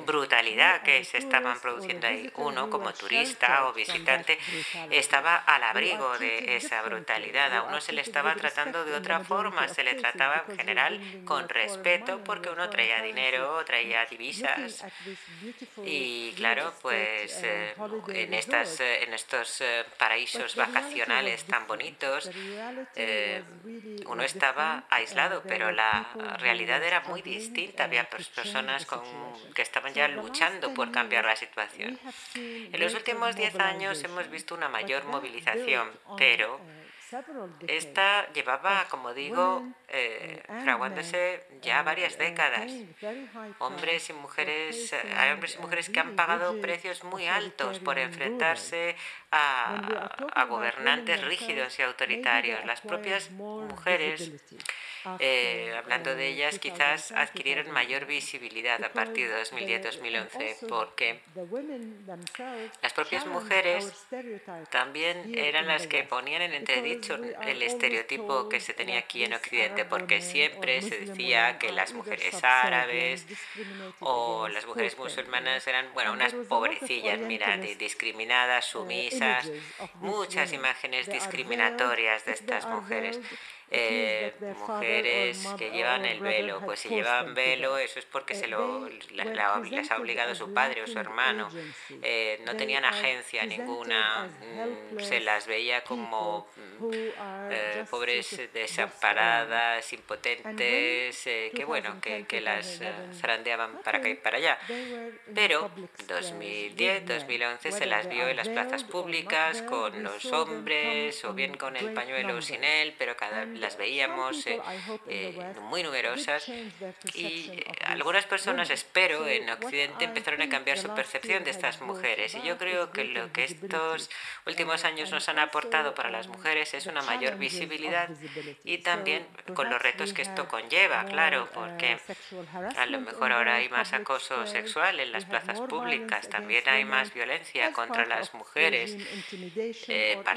brutalidad que se estaban produciendo ahí. Uno, como turista o visitante, estaba al abrigo de esa brutalidad. A uno se le estaba tratando de otra forma, se le trataba en general con respeto porque uno traía dinero, traía divisas. Y claro, pues eh, en, estas, eh, en estos eh, paraísos vacacionales tan bonitos, uno estaba aislado, pero la realidad era muy distinta. Había personas con, que estaban ya luchando por cambiar la situación. En los últimos diez años hemos visto una mayor movilización, pero esta llevaba, como digo, eh, fraguándose ya varias décadas. Hombres y mujeres, hay hombres y mujeres que han pagado precios muy altos por enfrentarse a, a gobernantes rígidos y autoritarios. Las propias mujeres eh, hablando de ellas, quizás adquirieron mayor visibilidad a partir de 2010-2011 porque las propias mujeres también eran las que ponían en entredicho el estereotipo que se tenía aquí en Occidente, porque siempre se decía que las mujeres árabes o las mujeres musulmanas eran, bueno, unas pobrecillas, mira, discriminadas, sumisas, muchas imágenes discriminatorias de estas mujeres. Eh, mujeres que llevan el velo. Pues si llevan velo, eso es porque se lo, les ha obligado su padre o su hermano. Eh, no tenían agencia ninguna, mm, se las veía como mm, eh, pobres desamparadas, impotentes, que bueno, que, que las zarandeaban para acá y para allá. Pero 2010, 2011 se las vio en las plazas públicas con los hombres o bien con el pañuelo sin él, pero cada las veíamos eh, eh, muy numerosas y eh, algunas personas, espero, en Occidente empezaron a cambiar su percepción de estas mujeres. Y yo creo que lo que estos últimos años nos han aportado para las mujeres es una mayor visibilidad y también con los retos que esto conlleva, claro, porque a lo mejor ahora hay más acoso sexual en las plazas públicas, también hay más violencia contra las mujeres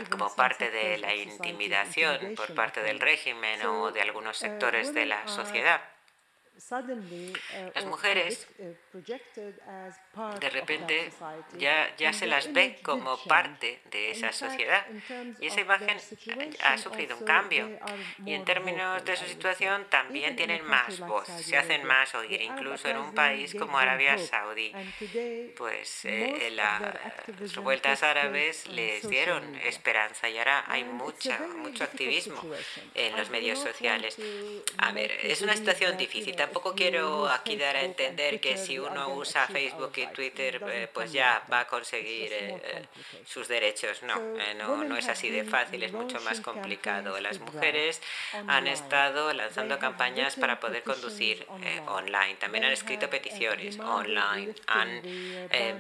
como parte de la intimidación por parte del régimen o de algunos uh, sectores de la sociedad. Uh, las mujeres uh, de repente ya, ya se las ve como parte de esa sociedad. y esa imagen ha sufrido un cambio. y en términos de su situación también tienen más voz, se hacen más oír, incluso en un país como Arabia Saudí. Pues eh, las revueltas árabes les dieron esperanza y ahora hay mucha, mucho activismo en los medios sociales. A ver, es una situación difícil. tampoco quiero aquí dar a entender que si uno usa Facebook y Twitter, eh, pues ya va a conseguir eh, sus derechos. No, no, no es así de fácil, es mucho más complicado. Las mujeres han estado lanzando campañas para poder conducir online. También han escrito peticiones online. Han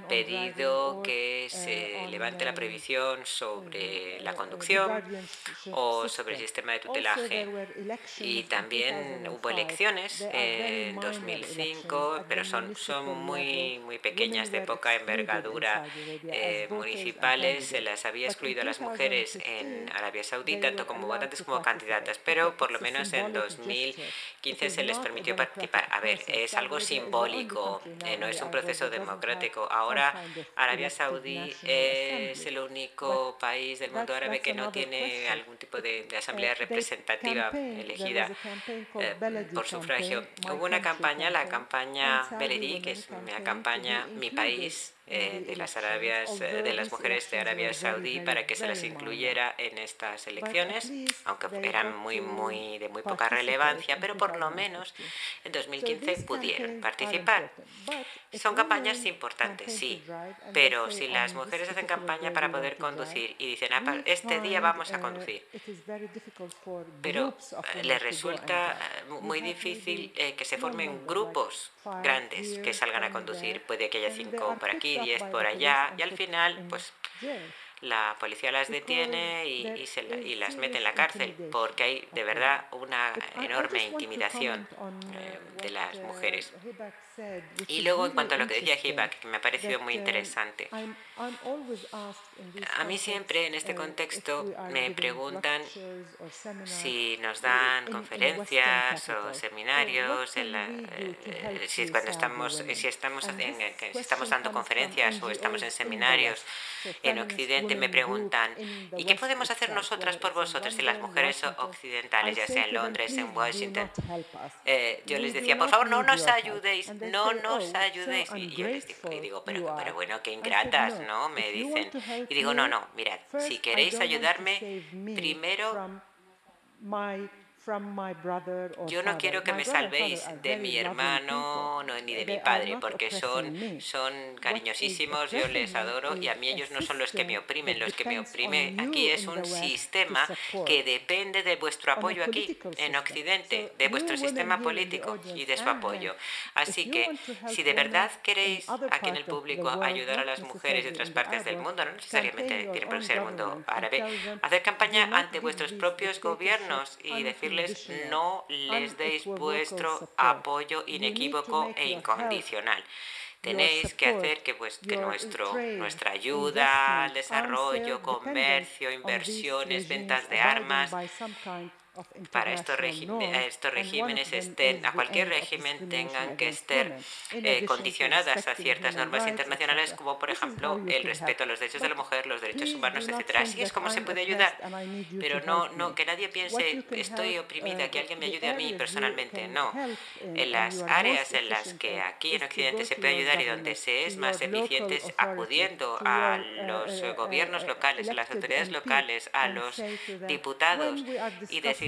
pedido que se levante la previsión sobre la conducción o sobre el sistema de tutelaje. Y también hubo elecciones en 2005, pero son, son muy, muy pequeñas, de poca envergadura eh, municipales. Se las había excluido a las mujeres en Arabia Saudí, tanto como votantes como candidatas, pero por lo menos en 2015 se les permitió participar. A ver, es algo simbólico, eh, no es un proceso democrático. Ahora Arabia Saudí es el único país del mundo árabe que no tiene algún tipo de, asamblea representativa elegida eh, por sufragio. Hubo una campaña, la campaña Beledi, que es campaña Mi País, eh, de las Arabias, eh, de las mujeres de Arabia Saudí para que se las incluyera en estas elecciones, aunque eran muy, muy de muy poca relevancia, pero por lo menos en 2015 pudieron participar. Son campañas importantes, sí, pero si las mujeres hacen campaña para poder conducir y dicen, ah, este día vamos a conducir, pero eh, les resulta muy difícil que se formen grupos grandes que salgan a conducir. Puede que haya cinco por aquí, diez por allá, y al final, pues la policía las detiene y, se, y, las mete en la cárcel porque hay de verdad una enorme intimidación eh, de las mujeres. Y luego, en cuanto a lo que decía Hibak, que me ha parecido muy interesante, a mí siempre en este contexto me preguntan si nos dan conferencias o seminarios, en eh, si cuando estamos, si estamos, si estamos dando conferencias o estamos en seminarios en Occidente, me preguntan, ¿y qué podemos hacer nosotras por vosotras, y las mujeres occidentales, ya sea en Londres, en Washington? Eh, yo les decía, por favor, no nos ayudéis, no nos ayudéis. Y yo les digo, y digo pero, pero bueno, qué ingratas, ¿no? Me dicen. Y digo, no, no, mirad, si queréis ayudarme, primero yo no quiero que me salvéis de mi hermano no, ni de mi padre, porque son, son cariñosísimos, yo les adoro y a mí ellos no son los que me oprimen, los que me oprimen. aquí es un sistema que depende de vuestro apoyo aquí en Occidente, de vuestro sistema político y de su apoyo. Así que si de verdad queréis aquí en el público ayudar a las mujeres de otras partes del mundo, no necesariamente tiene por ser el mundo árabe, hacer campaña ante vuestros propios gobiernos y decirles no les deis vuestro apoyo inequívoco e incondicional. Tenéis que hacer que, pues, que nuestro, nuestra ayuda al desarrollo, comercio, inversiones, ventas de armas, para estos, estos regímenes estén, a cualquier régimen tengan que estar eh, condicionadas a ciertas normas internacionales, como por ejemplo el respeto a los derechos de la mujer, los derechos humanos, etc. Así es como se puede ayudar, pero no, no que nadie piense estoy oprimida, que alguien me ayude a mí personalmente. No, en las áreas en las que aquí en Occidente se puede ayudar y donde se es más eficiente acudiendo a los gobiernos locales, a las autoridades locales, a los diputados y decir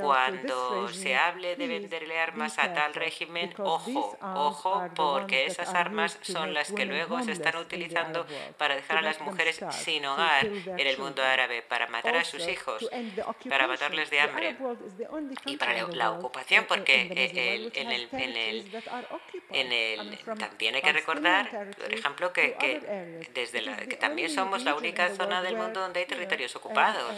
cuando se hable de venderle armas a tal régimen, ojo, ojo, porque esas armas son las que luego se están utilizando para dejar a las mujeres sin hogar en el mundo árabe, para matar a sus hijos, para matarles de hambre y para la ocupación, porque en el, en el, en el, también hay que recordar, por ejemplo, que, que desde la, que también somos la única zona del mundo donde hay territorios ocupados.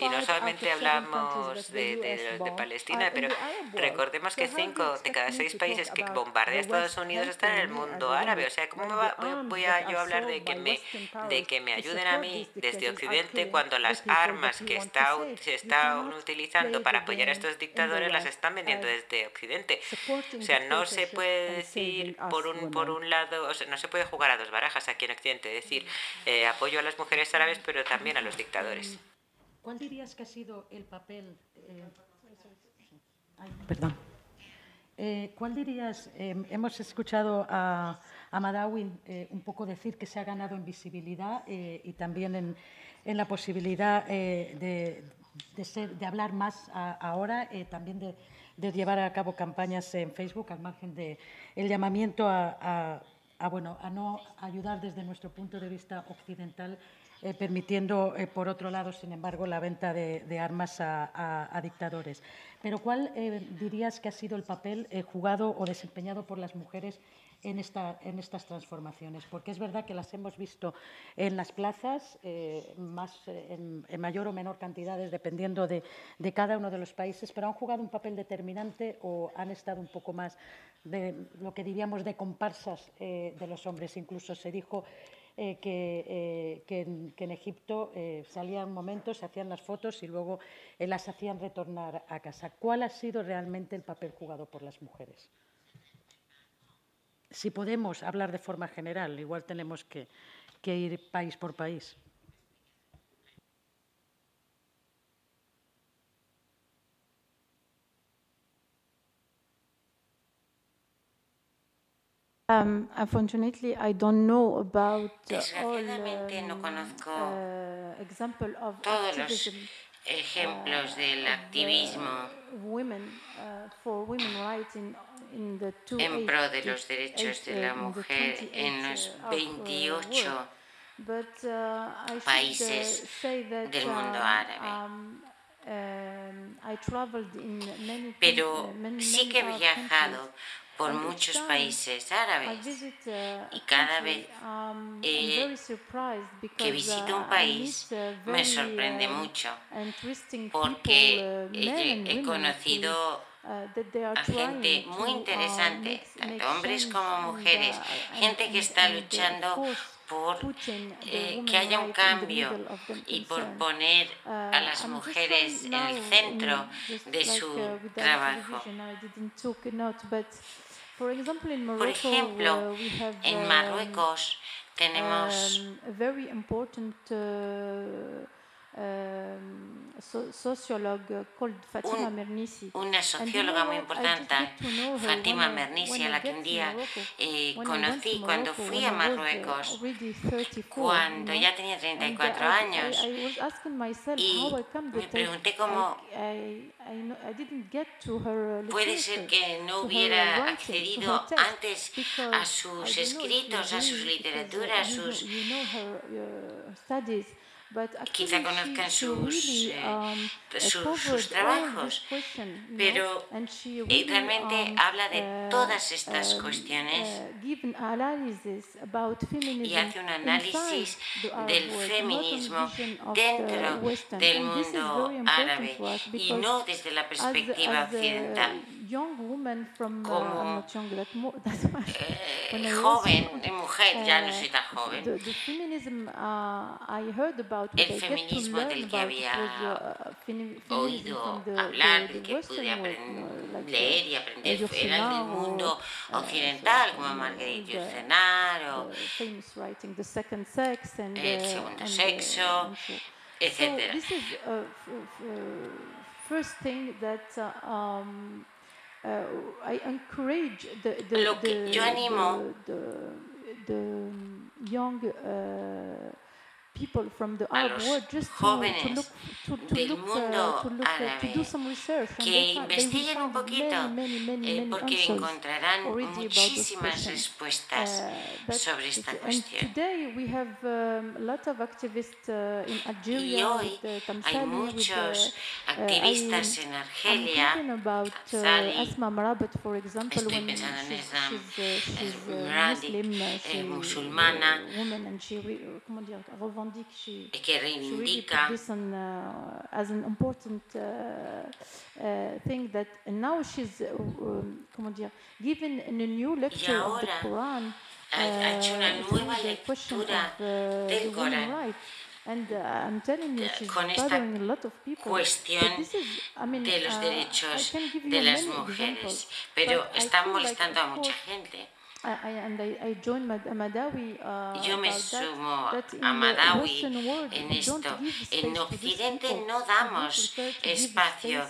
Y no solamente hablamos de, de, Palestina, pero recordemos que cinco de cada seis países que bombardea Estados Unidos están en el mundo árabe. O sea, ¿cómo voy, a yo hablar de que, me, de que me ayuden a mí desde Occidente cuando las armas que está, se están utilizando para apoyar a estos dictadores las están vendiendo desde Occidente? O sea, no se puede decir por un, por un lado, o sea, no se puede jugar a dos barajas aquí en Occidente, decir eh, apoyo a las mujeres árabes, pero también a los dictadores. ¿Cuál dirías que ha sido el papel? Eh, perdón. Eh, ¿Cuál dirías? Eh, hemos escuchado a, a Madawi un poco decir que se ha ganado en visibilidad y también en, en, la posibilidad de, de, ser, de, hablar más ahora, también de de llevar a cabo campañas en Facebook, al margen del el llamamiento a, bueno, a no ayudar desde nuestro punto de vista occidental, eh, permitiendo, eh, por otro lado, sin embargo, la venta de, armas a, dictadores. Pero ¿cuál eh, dirías que ha sido el papel jugado o desempeñado por las mujeres en, estas transformaciones, porque es verdad que las hemos visto en las plazas, más, en, mayor o menor cantidades, dependiendo de, cada uno de los países, pero han jugado un papel determinante o han estado un poco más de lo que diríamos de comparsas eh, de los hombres. Incluso se dijo que, en, Egipto salían momentos, se hacían las fotos y luego las hacían retornar a casa. ¿Cuál ha sido realmente el papel jugado por las mujeres? si podemos hablar de forma general, igual tenemos que, que ir país por país. Um, unfortunately, I don't know about all um, no conozco uh, example of todos los ejemplos del uh, activismo women, uh, for women rights in en pro de los derechos de la mujer en los 28 países del mundo árabe. Pero sí que he viajado por muchos países árabes. Uh, y cada vez um, que visito un uh, país me sorprende mucho. porque he conocido Uh, a gente muy interesante, tanto hombres como mujeres, gente que está luchando por eh, que haya un cambio y por poner uh, a las mujeres en el centro de su uh, trabajo. Por ejemplo, en Marruecos tenemos sociólogue called Fatima un, Mernissi. Una socióloga muy importante, Fatima Mernissi, a la que un día eh, conocí cuando fui a Marruecos, cuando ya tenía 34 años. Y me pregunté cómo puede ser que no hubiera accedido antes a sus escritos, a sus literaturas, a sus quizá conozcan sus, eh, um, sus, trabajos, pero realmente habla de uh, todas estas um, cuestiones uh, y hace un análisis del feminismo dentro del mundo árabe y no desde la perspectiva occidental como eh, joven, mujer, ya no soy tan joven. the, the feminism, I heard about El feminismo del que había uh, oído hablar, del que pude leer y aprender, era del mundo uh, occidental, como Marguerite Yourcenar o El segundo sexo, etc. first thing that uh, um, uh, I encourage the, the, Lo que the, yo animo. the, the, young uh, people from the Arab world just to, to look to, to look, uh, to look uh, to do some research que investiguen un poquito many, many, many, eh, porque encontrarán muchísimas respuestas uh, sobre esta cuestión. Today we have um, a lot of activists uh, in Algeria, y hoy with, uh, hay muchos activistas en Argelia, I'm about uh, Asma Marabat, for example, Estoy when pensando en she's, she's, uh, she's uh, Muslim, uh, she, eh, musulmana, que reivindica she really this on, uh, as an important uh, uh, thing that now she's, uh, comment dire, given in a new lecture of the Quran, ha hecho una nueva lectura del Corán. And uh, I'm telling you, she's con esta bothering a lot of people. cuestión is, I mean, de los uh, derechos de las mujeres, pero está molestando like, a mucha gente. I, and I, I joined Madawi, uh, Yo me sumo a Madawi en esto. En Occidente no damos espacio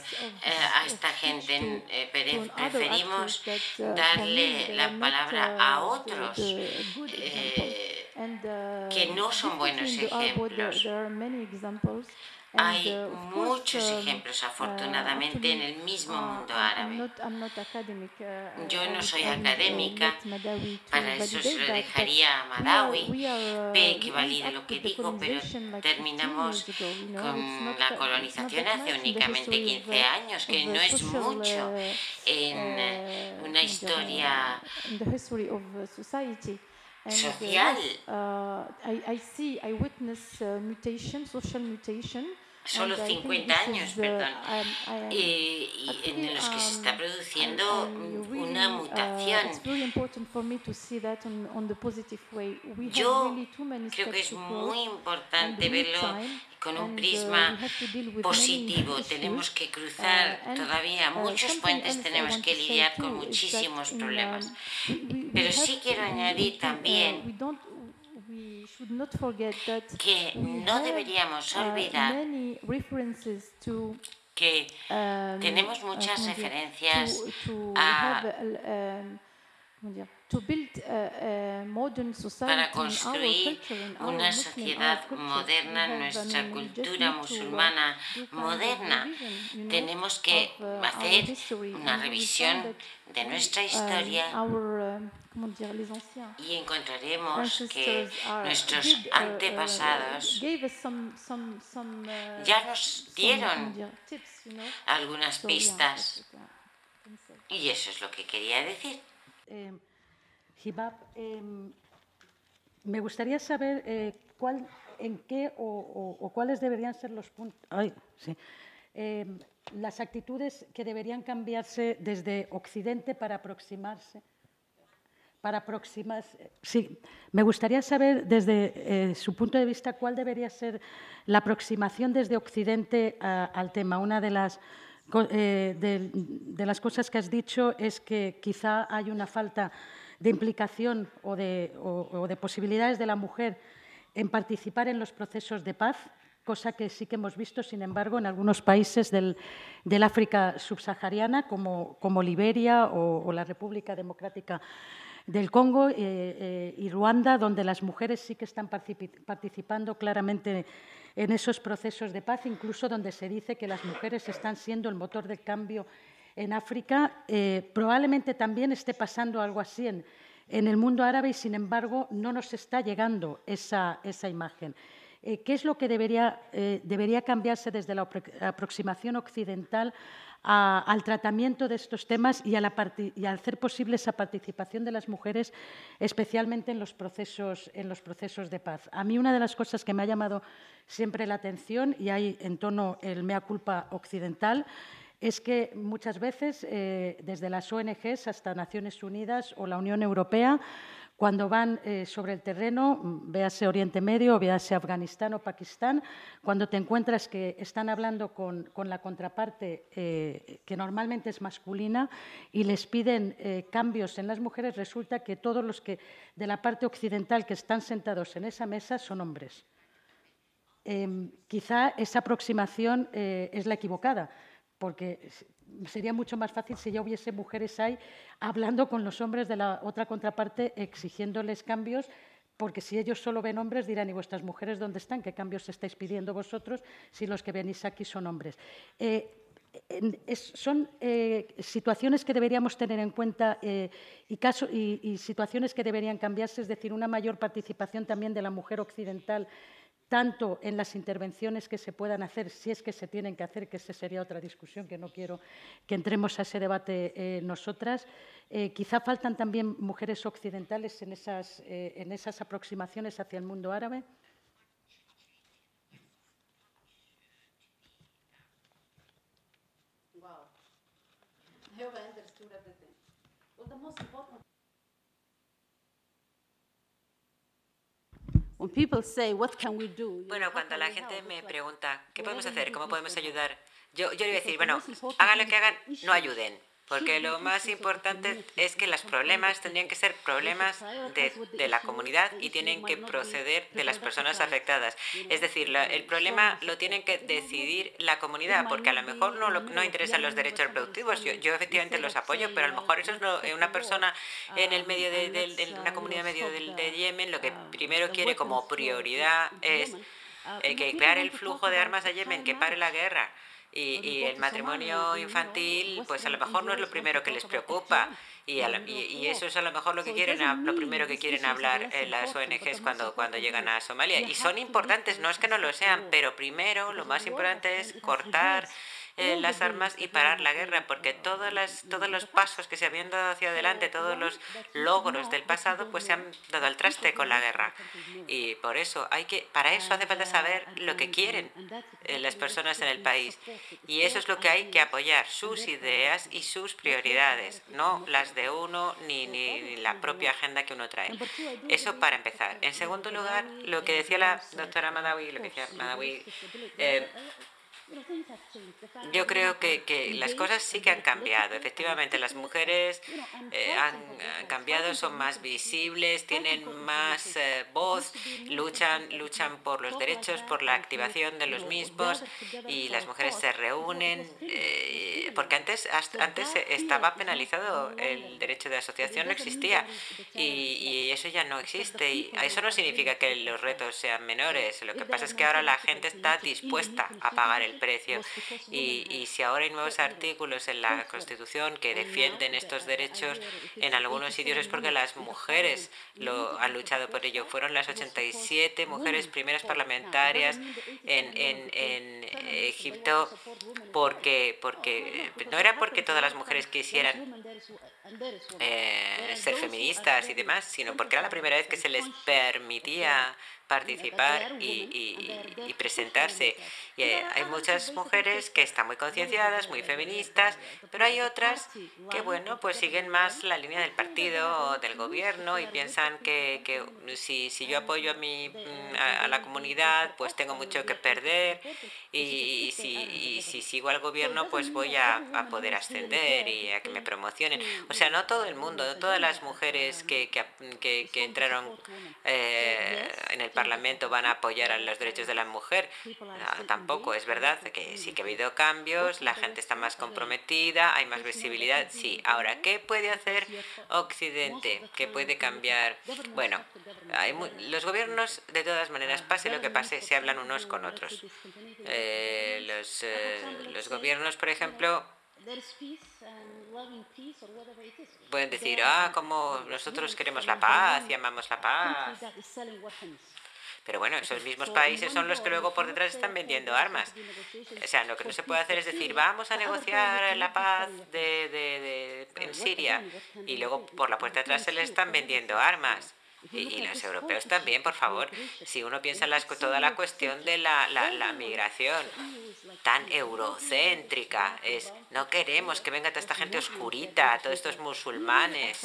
eh, a esta gente, eh, preferimos uh, darle la palabra uh, a otros eh, que no son buenos ejemplos. Hay muchos um, ejemplos, uh, afortunadamente, en el mismo uh, mundo árabe. Uh, Yo no soy académica, para eso se lo dejaría a Madawi, que valide lo que digo, pero terminamos con la colonización hace únicamente 15 años, que no es mucho en una historia social. Uh, I, I see, I witness uh, mutation, social mutation. Solo 50 años, uh, perdón, y, y en los que se está um, produciendo una uh, mutación. Yo creo que es muy importante verlo con un prisma positivo. Tenemos que cruzar todavía muchos puentes, tenemos que lidiar con muchísimos problemas. Pero sí quiero añadir también que no deberíamos uh, olvidar que um, tenemos muchas referencias a para construir una sociedad moderna, nuestra cultura musulmana moderna. Tenemos que uh, hacer una revisión de nuestra historia. uh, y encontraremos que nuestros uh, antepasados ya nos dieron algunas pistas y eso es lo que quería decir. Eh, Hibab, em, me gustaría saber eh, cuál, en qué o, cuáles deberían ser los puntos, em, las actitudes que deberían cambiarse desde Occidente para aproximarse. Para aproximarse. Sí, me gustaría saber desde eh, su punto de vista cuál debería ser la aproximación desde Occidente al tema. Una de las eh, de, las cosas que has dicho es que quizá hay una falta de implicación o de, posibilidades de la mujer en participar en los procesos de paz, cosa que sí que hemos visto, sin embargo, en algunos países del, África subsahariana, como, Liberia o, la República Democrática del Congo eh, eh, y Ruanda, donde las mujeres sí que están participando claramente en esos procesos de paz, incluso donde se dice que las mujeres están siendo el motor del cambio en África. Eh, probablemente también esté pasando algo así en, el mundo árabe y, sin embargo, no nos está llegando esa, imagen. Eh, ¿Qué es lo que debería, eh, cambiarse desde la aproximación occidental al tratamiento de estos temas y, a hacer posible esa participación de las mujeres, especialmente en los, procesos, en los procesos de paz. A mí una de las cosas que me ha llamado siempre la atención, y hay en tono el mea culpa occidental, es que muchas veces, eh, desde las ONGs hasta Naciones Unidas o la Unión Europea, cuando van eh, sobre el terreno, mm, véase Oriente Medio, véase Afganistán o Pakistán, cuando te encuentras que están hablando con, la contraparte eh, que normalmente es masculina y les piden eh, cambios en las mujeres, resulta que todos los que de la parte occidental que están sentados en esa mesa son hombres. Em, quizá esa aproximación es la equivocada, porque sería mucho más fácil si ya hubiese mujeres ahí hablando con los hombres de la otra contraparte, exigiéndoles cambios, porque si ellos solo ven hombres dirán, ¿y vuestras mujeres dónde están? ¿Qué cambios estáis pidiendo vosotros si los que venís aquí son hombres? Eh, son eh, situaciones que deberíamos tener en cuenta eh, y, y situaciones que deberían cambiarse, es decir, una mayor participación también de la mujer occidental tanto en las intervenciones que se puedan hacer, si es que se tienen que hacer, que esa sería otra discusión, que no quiero que entremos a ese debate eh, nosotras. Eh, quizá faltan también mujeres occidentales en esas, eh, en esas aproximaciones hacia el mundo árabe. Bueno, cuando la gente me pregunta, ¿qué podemos hacer? ¿Cómo podemos ayudar? Yo, yo le voy a decir, bueno, hagan lo que hagan, no ayuden. Porque lo más importante es que los problemas tendrían que ser problemas de, de, la comunidad y tienen que proceder de las personas afectadas. Es decir, el problema lo tienen que decidir la comunidad, porque a lo mejor no, no interesan los derechos reproductivos. Yo, yo efectivamente los apoyo, pero a lo mejor eso es eh, una persona en el medio de, una comunidad medio de, de Yemen lo que primero quiere como prioridad es eh, que pare el flujo de armas a Yemen, que pare la guerra. Y, el matrimonio infantil, pues a lo mejor no es lo primero que les preocupa. Y, y, eso es a lo mejor lo que quieren, lo primero que quieren hablar las ONGs cuando, cuando llegan a Somalia. Y son importantes, no es que no lo sean, pero primero lo más importante es cortar eh, las armas y parar la guerra, porque todas las, todos los pasos que se habían dado hacia adelante, todos los logros del pasado, pues se han dado al traste con la guerra. Y por eso hay que, para eso hace falta saber lo que quieren eh, las personas en el país. Y eso es lo que hay que apoyar, sus ideas y sus prioridades, no las de uno ni, ni la propia agenda que uno trae. Eso para empezar. En segundo lugar, lo que decía la doctora Madawi, lo que decía Madawi, eh, yo creo que, que, las cosas sí que han cambiado. Efectivamente, las mujeres eh, han, cambiado, son más visibles, tienen más eh, voz, luchan, luchan por los derechos, por la activación de los mismos y las mujeres se reúnen, eh, porque antes, antes estaba penalizado el derecho de asociación, no existía y, y eso ya no existe. Y eso no significa que los retos sean menores, lo que pasa es que ahora la gente está dispuesta a pagar el precio. Y, y, si ahora hay nuevos artículos en la Constitución que defienden estos derechos, en algunos sitios es porque las mujeres lo han luchado por ello. Fueron las 87 mujeres primeras parlamentarias en, en, en Egipto porque, porque no era porque todas las mujeres quisieran eh, ser feministas y demás, sino porque era la primera vez que se les permitía participar y, presentarse. Y eh, hay muchas mujeres que están muy concienciadas, muy feministas, pero hay otras que, bueno, pues siguen más la línea del partido o del gobierno y piensan que, que si, si, yo apoyo a, mi, mm, a, la comunidad, pues tengo mucho que perder y, si, si sigo al gobierno, pues voy a, a, poder ascender y a que me promocionen. O sea, no todo el mundo, no todas las mujeres que, que, que entraron eh, en el Parlamento van a apoyar a los derechos de la mujer. tampoco, es verdad que sí que ha habido cambios, la gente está más comprometida, hay más visibilidad, sí. Ahora, ¿qué puede hacer Occidente? ¿Qué puede cambiar? Bueno, los gobiernos, de todas maneras, pase lo que pase, se hablan unos con otros. Eh, los, eh, los gobiernos, por ejemplo, pueden decir, ah, como nosotros queremos la paz y amamos la paz. Pero bueno, esos mismos países son los que luego por detrás están vendiendo armas. O sea, lo que no se puede hacer es decir, vamos a negociar la paz de, de, en Siria y luego por la puerta de atrás se le están vendiendo armas. Y, los europeos también, por favor. Si uno piensa en toda la cuestión de la, la, la, migración tan eurocéntrica, es no queremos que venga toda esta gente oscurita, todos estos musulmanes.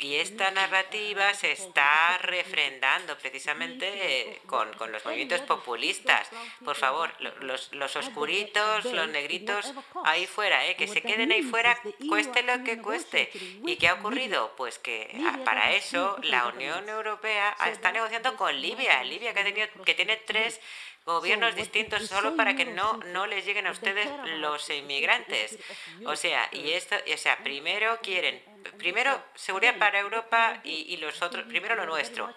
Y esta narrativa se está refrendando precisamente con, con los movimientos populistas. Por favor, los, los, oscuritos, los negritos, ahí fuera, ¿eh? que se queden ahí fuera, cueste lo que cueste. ¿Y qué ha ocurrido? Pues que ah, para eso la Unión Europea está negociando con Libia. Libia que, ha tenido, que tiene tres gobiernos distintos solo para que no, no les lleguen a ustedes los inmigrantes. O sea, y esto, o sea, primero quieren, primero seguridad para Europa y, los otros, primero lo nuestro.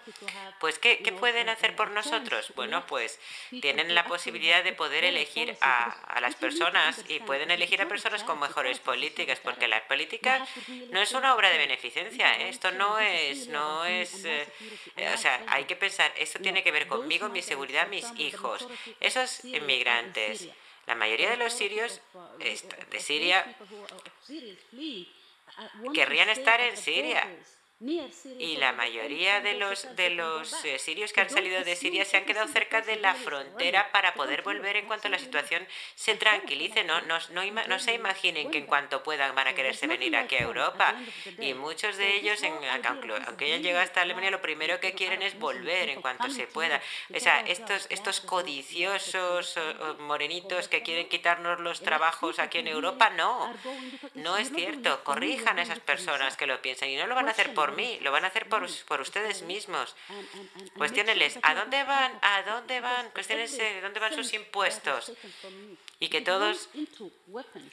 Pues, ¿qué, ¿qué, pueden hacer por nosotros? Bueno, pues tienen la posibilidad de poder elegir a, a las personas y pueden elegir a personas con mejores políticas, porque la política no es una obra de beneficencia. ¿eh? Esto no es, no es, eh, o sea, hay que pensar, esto tiene que ver conmigo, mi seguridad, mis hijos esos inmigrantes, la mayoría de los sirios de Siria querrían estar en Siria. Y la mayoría de los, de los eh, sirios que han salido de Siria se han quedado cerca de la frontera para poder volver en cuanto la situación se tranquilice. No, no, no, se imaginen que en cuanto puedan van a quererse venir aquí a Europa. Y muchos de ellos, en, aunque hayan llegado hasta Alemania, lo primero que quieren es volver en cuanto se pueda. O sea, estos, estos codiciosos morenitos que quieren quitarnos los trabajos aquí en Europa, no. No es cierto. Corrijan a esas personas que lo piensan y no lo van a hacer por por mí, lo van a hacer por, por ustedes mismos. Cuestiónenles, ¿a dónde van? ¿A dónde van? Cuestionense, ¿de dónde van sus impuestos? Y que todos,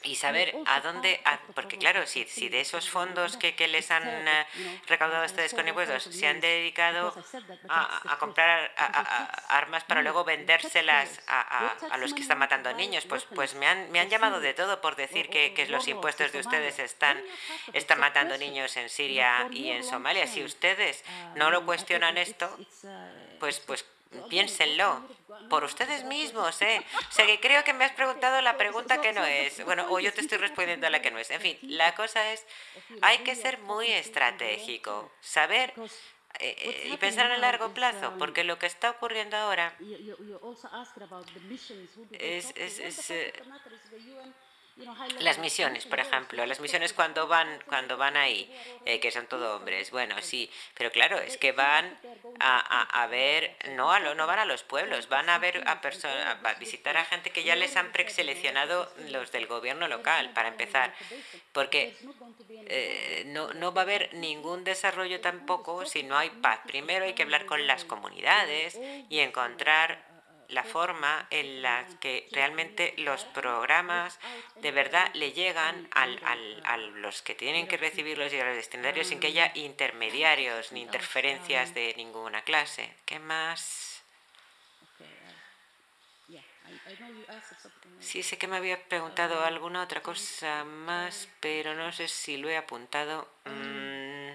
y saber a dónde, porque claro, si, si de esos fondos que, que les han eh, recaudado ustedes con impuestos se han dedicado a, a comprar armas para luego vendérselas a, a, los que están matando niños, pues, pues me, han, me han llamado de todo por decir que, que los impuestos de ustedes están, están matando niños en Siria y en Somalia. Si ustedes no lo cuestionan esto, pues, pues piénsenlo por ustedes mismos, ¿eh? O sea, que creo que me has preguntado la pregunta que no es. Bueno, o yo te estoy respondiendo a la que no es. En fin, la cosa es, hay que ser muy estratégico, saber eh, eh, y pensar a largo plazo, porque lo que está ocurriendo ahora es, es, es las misiones, por ejemplo, las misiones cuando van, cuando van ahí, eh, que son todo hombres, bueno, sí, pero claro, es que van a, a, ver, no, a lo, no van a los pueblos, van a ver a personas, a visitar a gente que ya les han preseleccionado los del gobierno local, para empezar, porque eh, no, no va a haber ningún desarrollo tampoco si no hay paz. Primero hay que hablar con las comunidades y encontrar la forma en la que realmente los programas de verdad le llegan al, al, a los que tienen que recibirlos y a los destinatarios sin que haya intermediarios ni interferencias de ninguna clase. ¿Qué más? Sí, sé que me había preguntado alguna otra cosa más, pero no sé si lo he apuntado. Mm.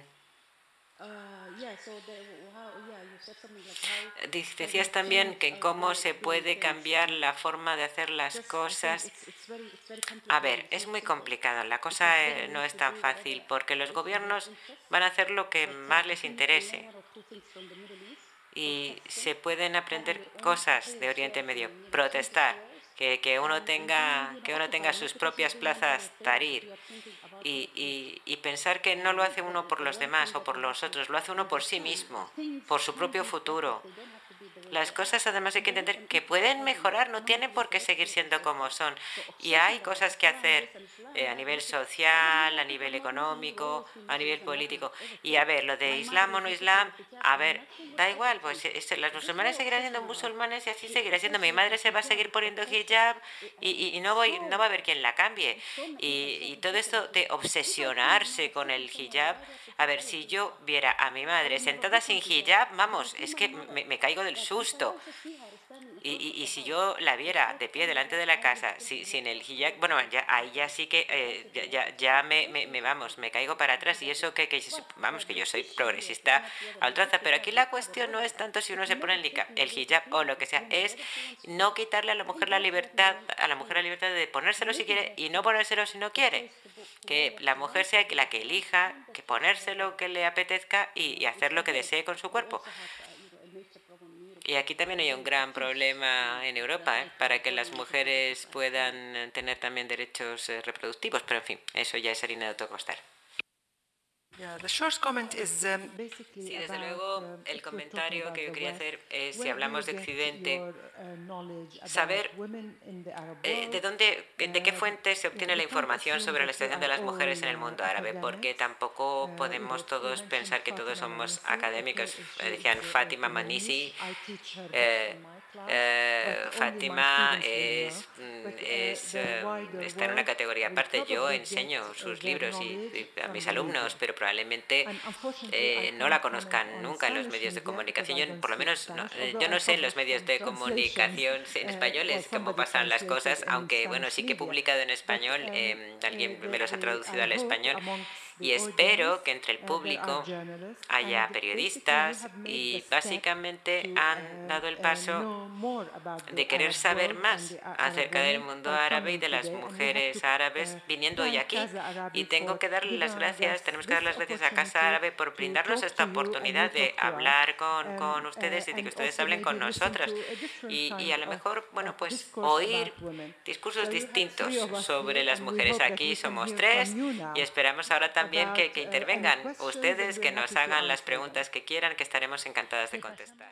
Decías también que cómo se puede cambiar la forma de hacer las cosas. A ver, es muy complicado. La cosa eh, no es tan fácil porque los gobiernos van a hacer lo que más les interese y se pueden aprender cosas de Oriente Medio, protestar, que, que, uno tenga que uno tenga sus propias plazas tarir y, y, y, pensar que no lo hace uno por los demás o por los otros, lo hace uno por sí mismo, por su propio futuro. Las cosas además hay que entender que pueden mejorar, no tienen por qué seguir siendo como son. Y hay cosas que hacer eh, a nivel social, a nivel económico, a nivel político. Y a ver, lo de Islam o no Islam, a ver, da igual, pues las musulmanes seguirán siendo musulmanes y así seguirá siendo. Mi madre se va a seguir poniendo hijab y, no, voy, no va a haber quien la cambie. Y, todo esto de obsesionarse con el hijab, a ver, si yo viera a mi madre sentada sin hijab, vamos, es que me, me caigo del susto. Y, y, si yo la viera de pie delante de la casa, si, sin el hijab, bueno, ya, ahí ya sí que eh, ya, ya me, me, vamos, me caigo para atrás y eso que, que, vamos, que yo soy progresista a ultranza, pero aquí la cuestión no es tanto si uno se pone el, el hijab o lo que sea, es no quitarle a la mujer la libertad, a la mujer la libertad de ponérselo si quiere y no ponérselo si no quiere. Que la mujer sea la que elija, que ponérselo que le apetezca y, y hacer lo que desee con su cuerpo. Y aquí también hay un gran problema en Europa ¿eh? para que las mujeres puedan tener también derechos eh, reproductivos, pero en fin, eso ya es harina de otro costal. Um, sí, desde luego, uh, el comentario que yo quería hacer es, si hablamos de Occidente, uh, saber eh, de dónde, de qué uh, fuente se obtiene la información sobre la situación de las mujeres en el mundo árabe, porque tampoco podemos todos pensar que todos somos académicos. Decían Fátima Manisi, eh, Fátima es, mm, es eh, está en una categoría aparte. Yo enseño sus libros y, a mis alumnos, pero probablemente eh, no la conozcan nunca en los medios de comunicación. Yo, por lo menos, no, yo no sé en los medios de comunicación en españoles cómo pasan las cosas, aunque bueno, sí que he publicado en español, alguien me los ha traducido al español y espero que entre el público haya periodistas y básicamente han dado el paso de querer saber más acerca del mundo árabe y de las mujeres árabes viniendo hoy aquí. Y tengo que darle las gracias, tenemos que dar las gracias a Casa Árabe por brindarnos esta oportunidad de hablar con, con ustedes y de que ustedes hablen con nosotras. Y, y a lo mejor, bueno, pues oír discursos distintos sobre las mujeres. Aquí somos tres y esperamos ahora también también que, que intervengan ustedes, que nos hagan las preguntas que quieran, que estaremos encantadas de contestar.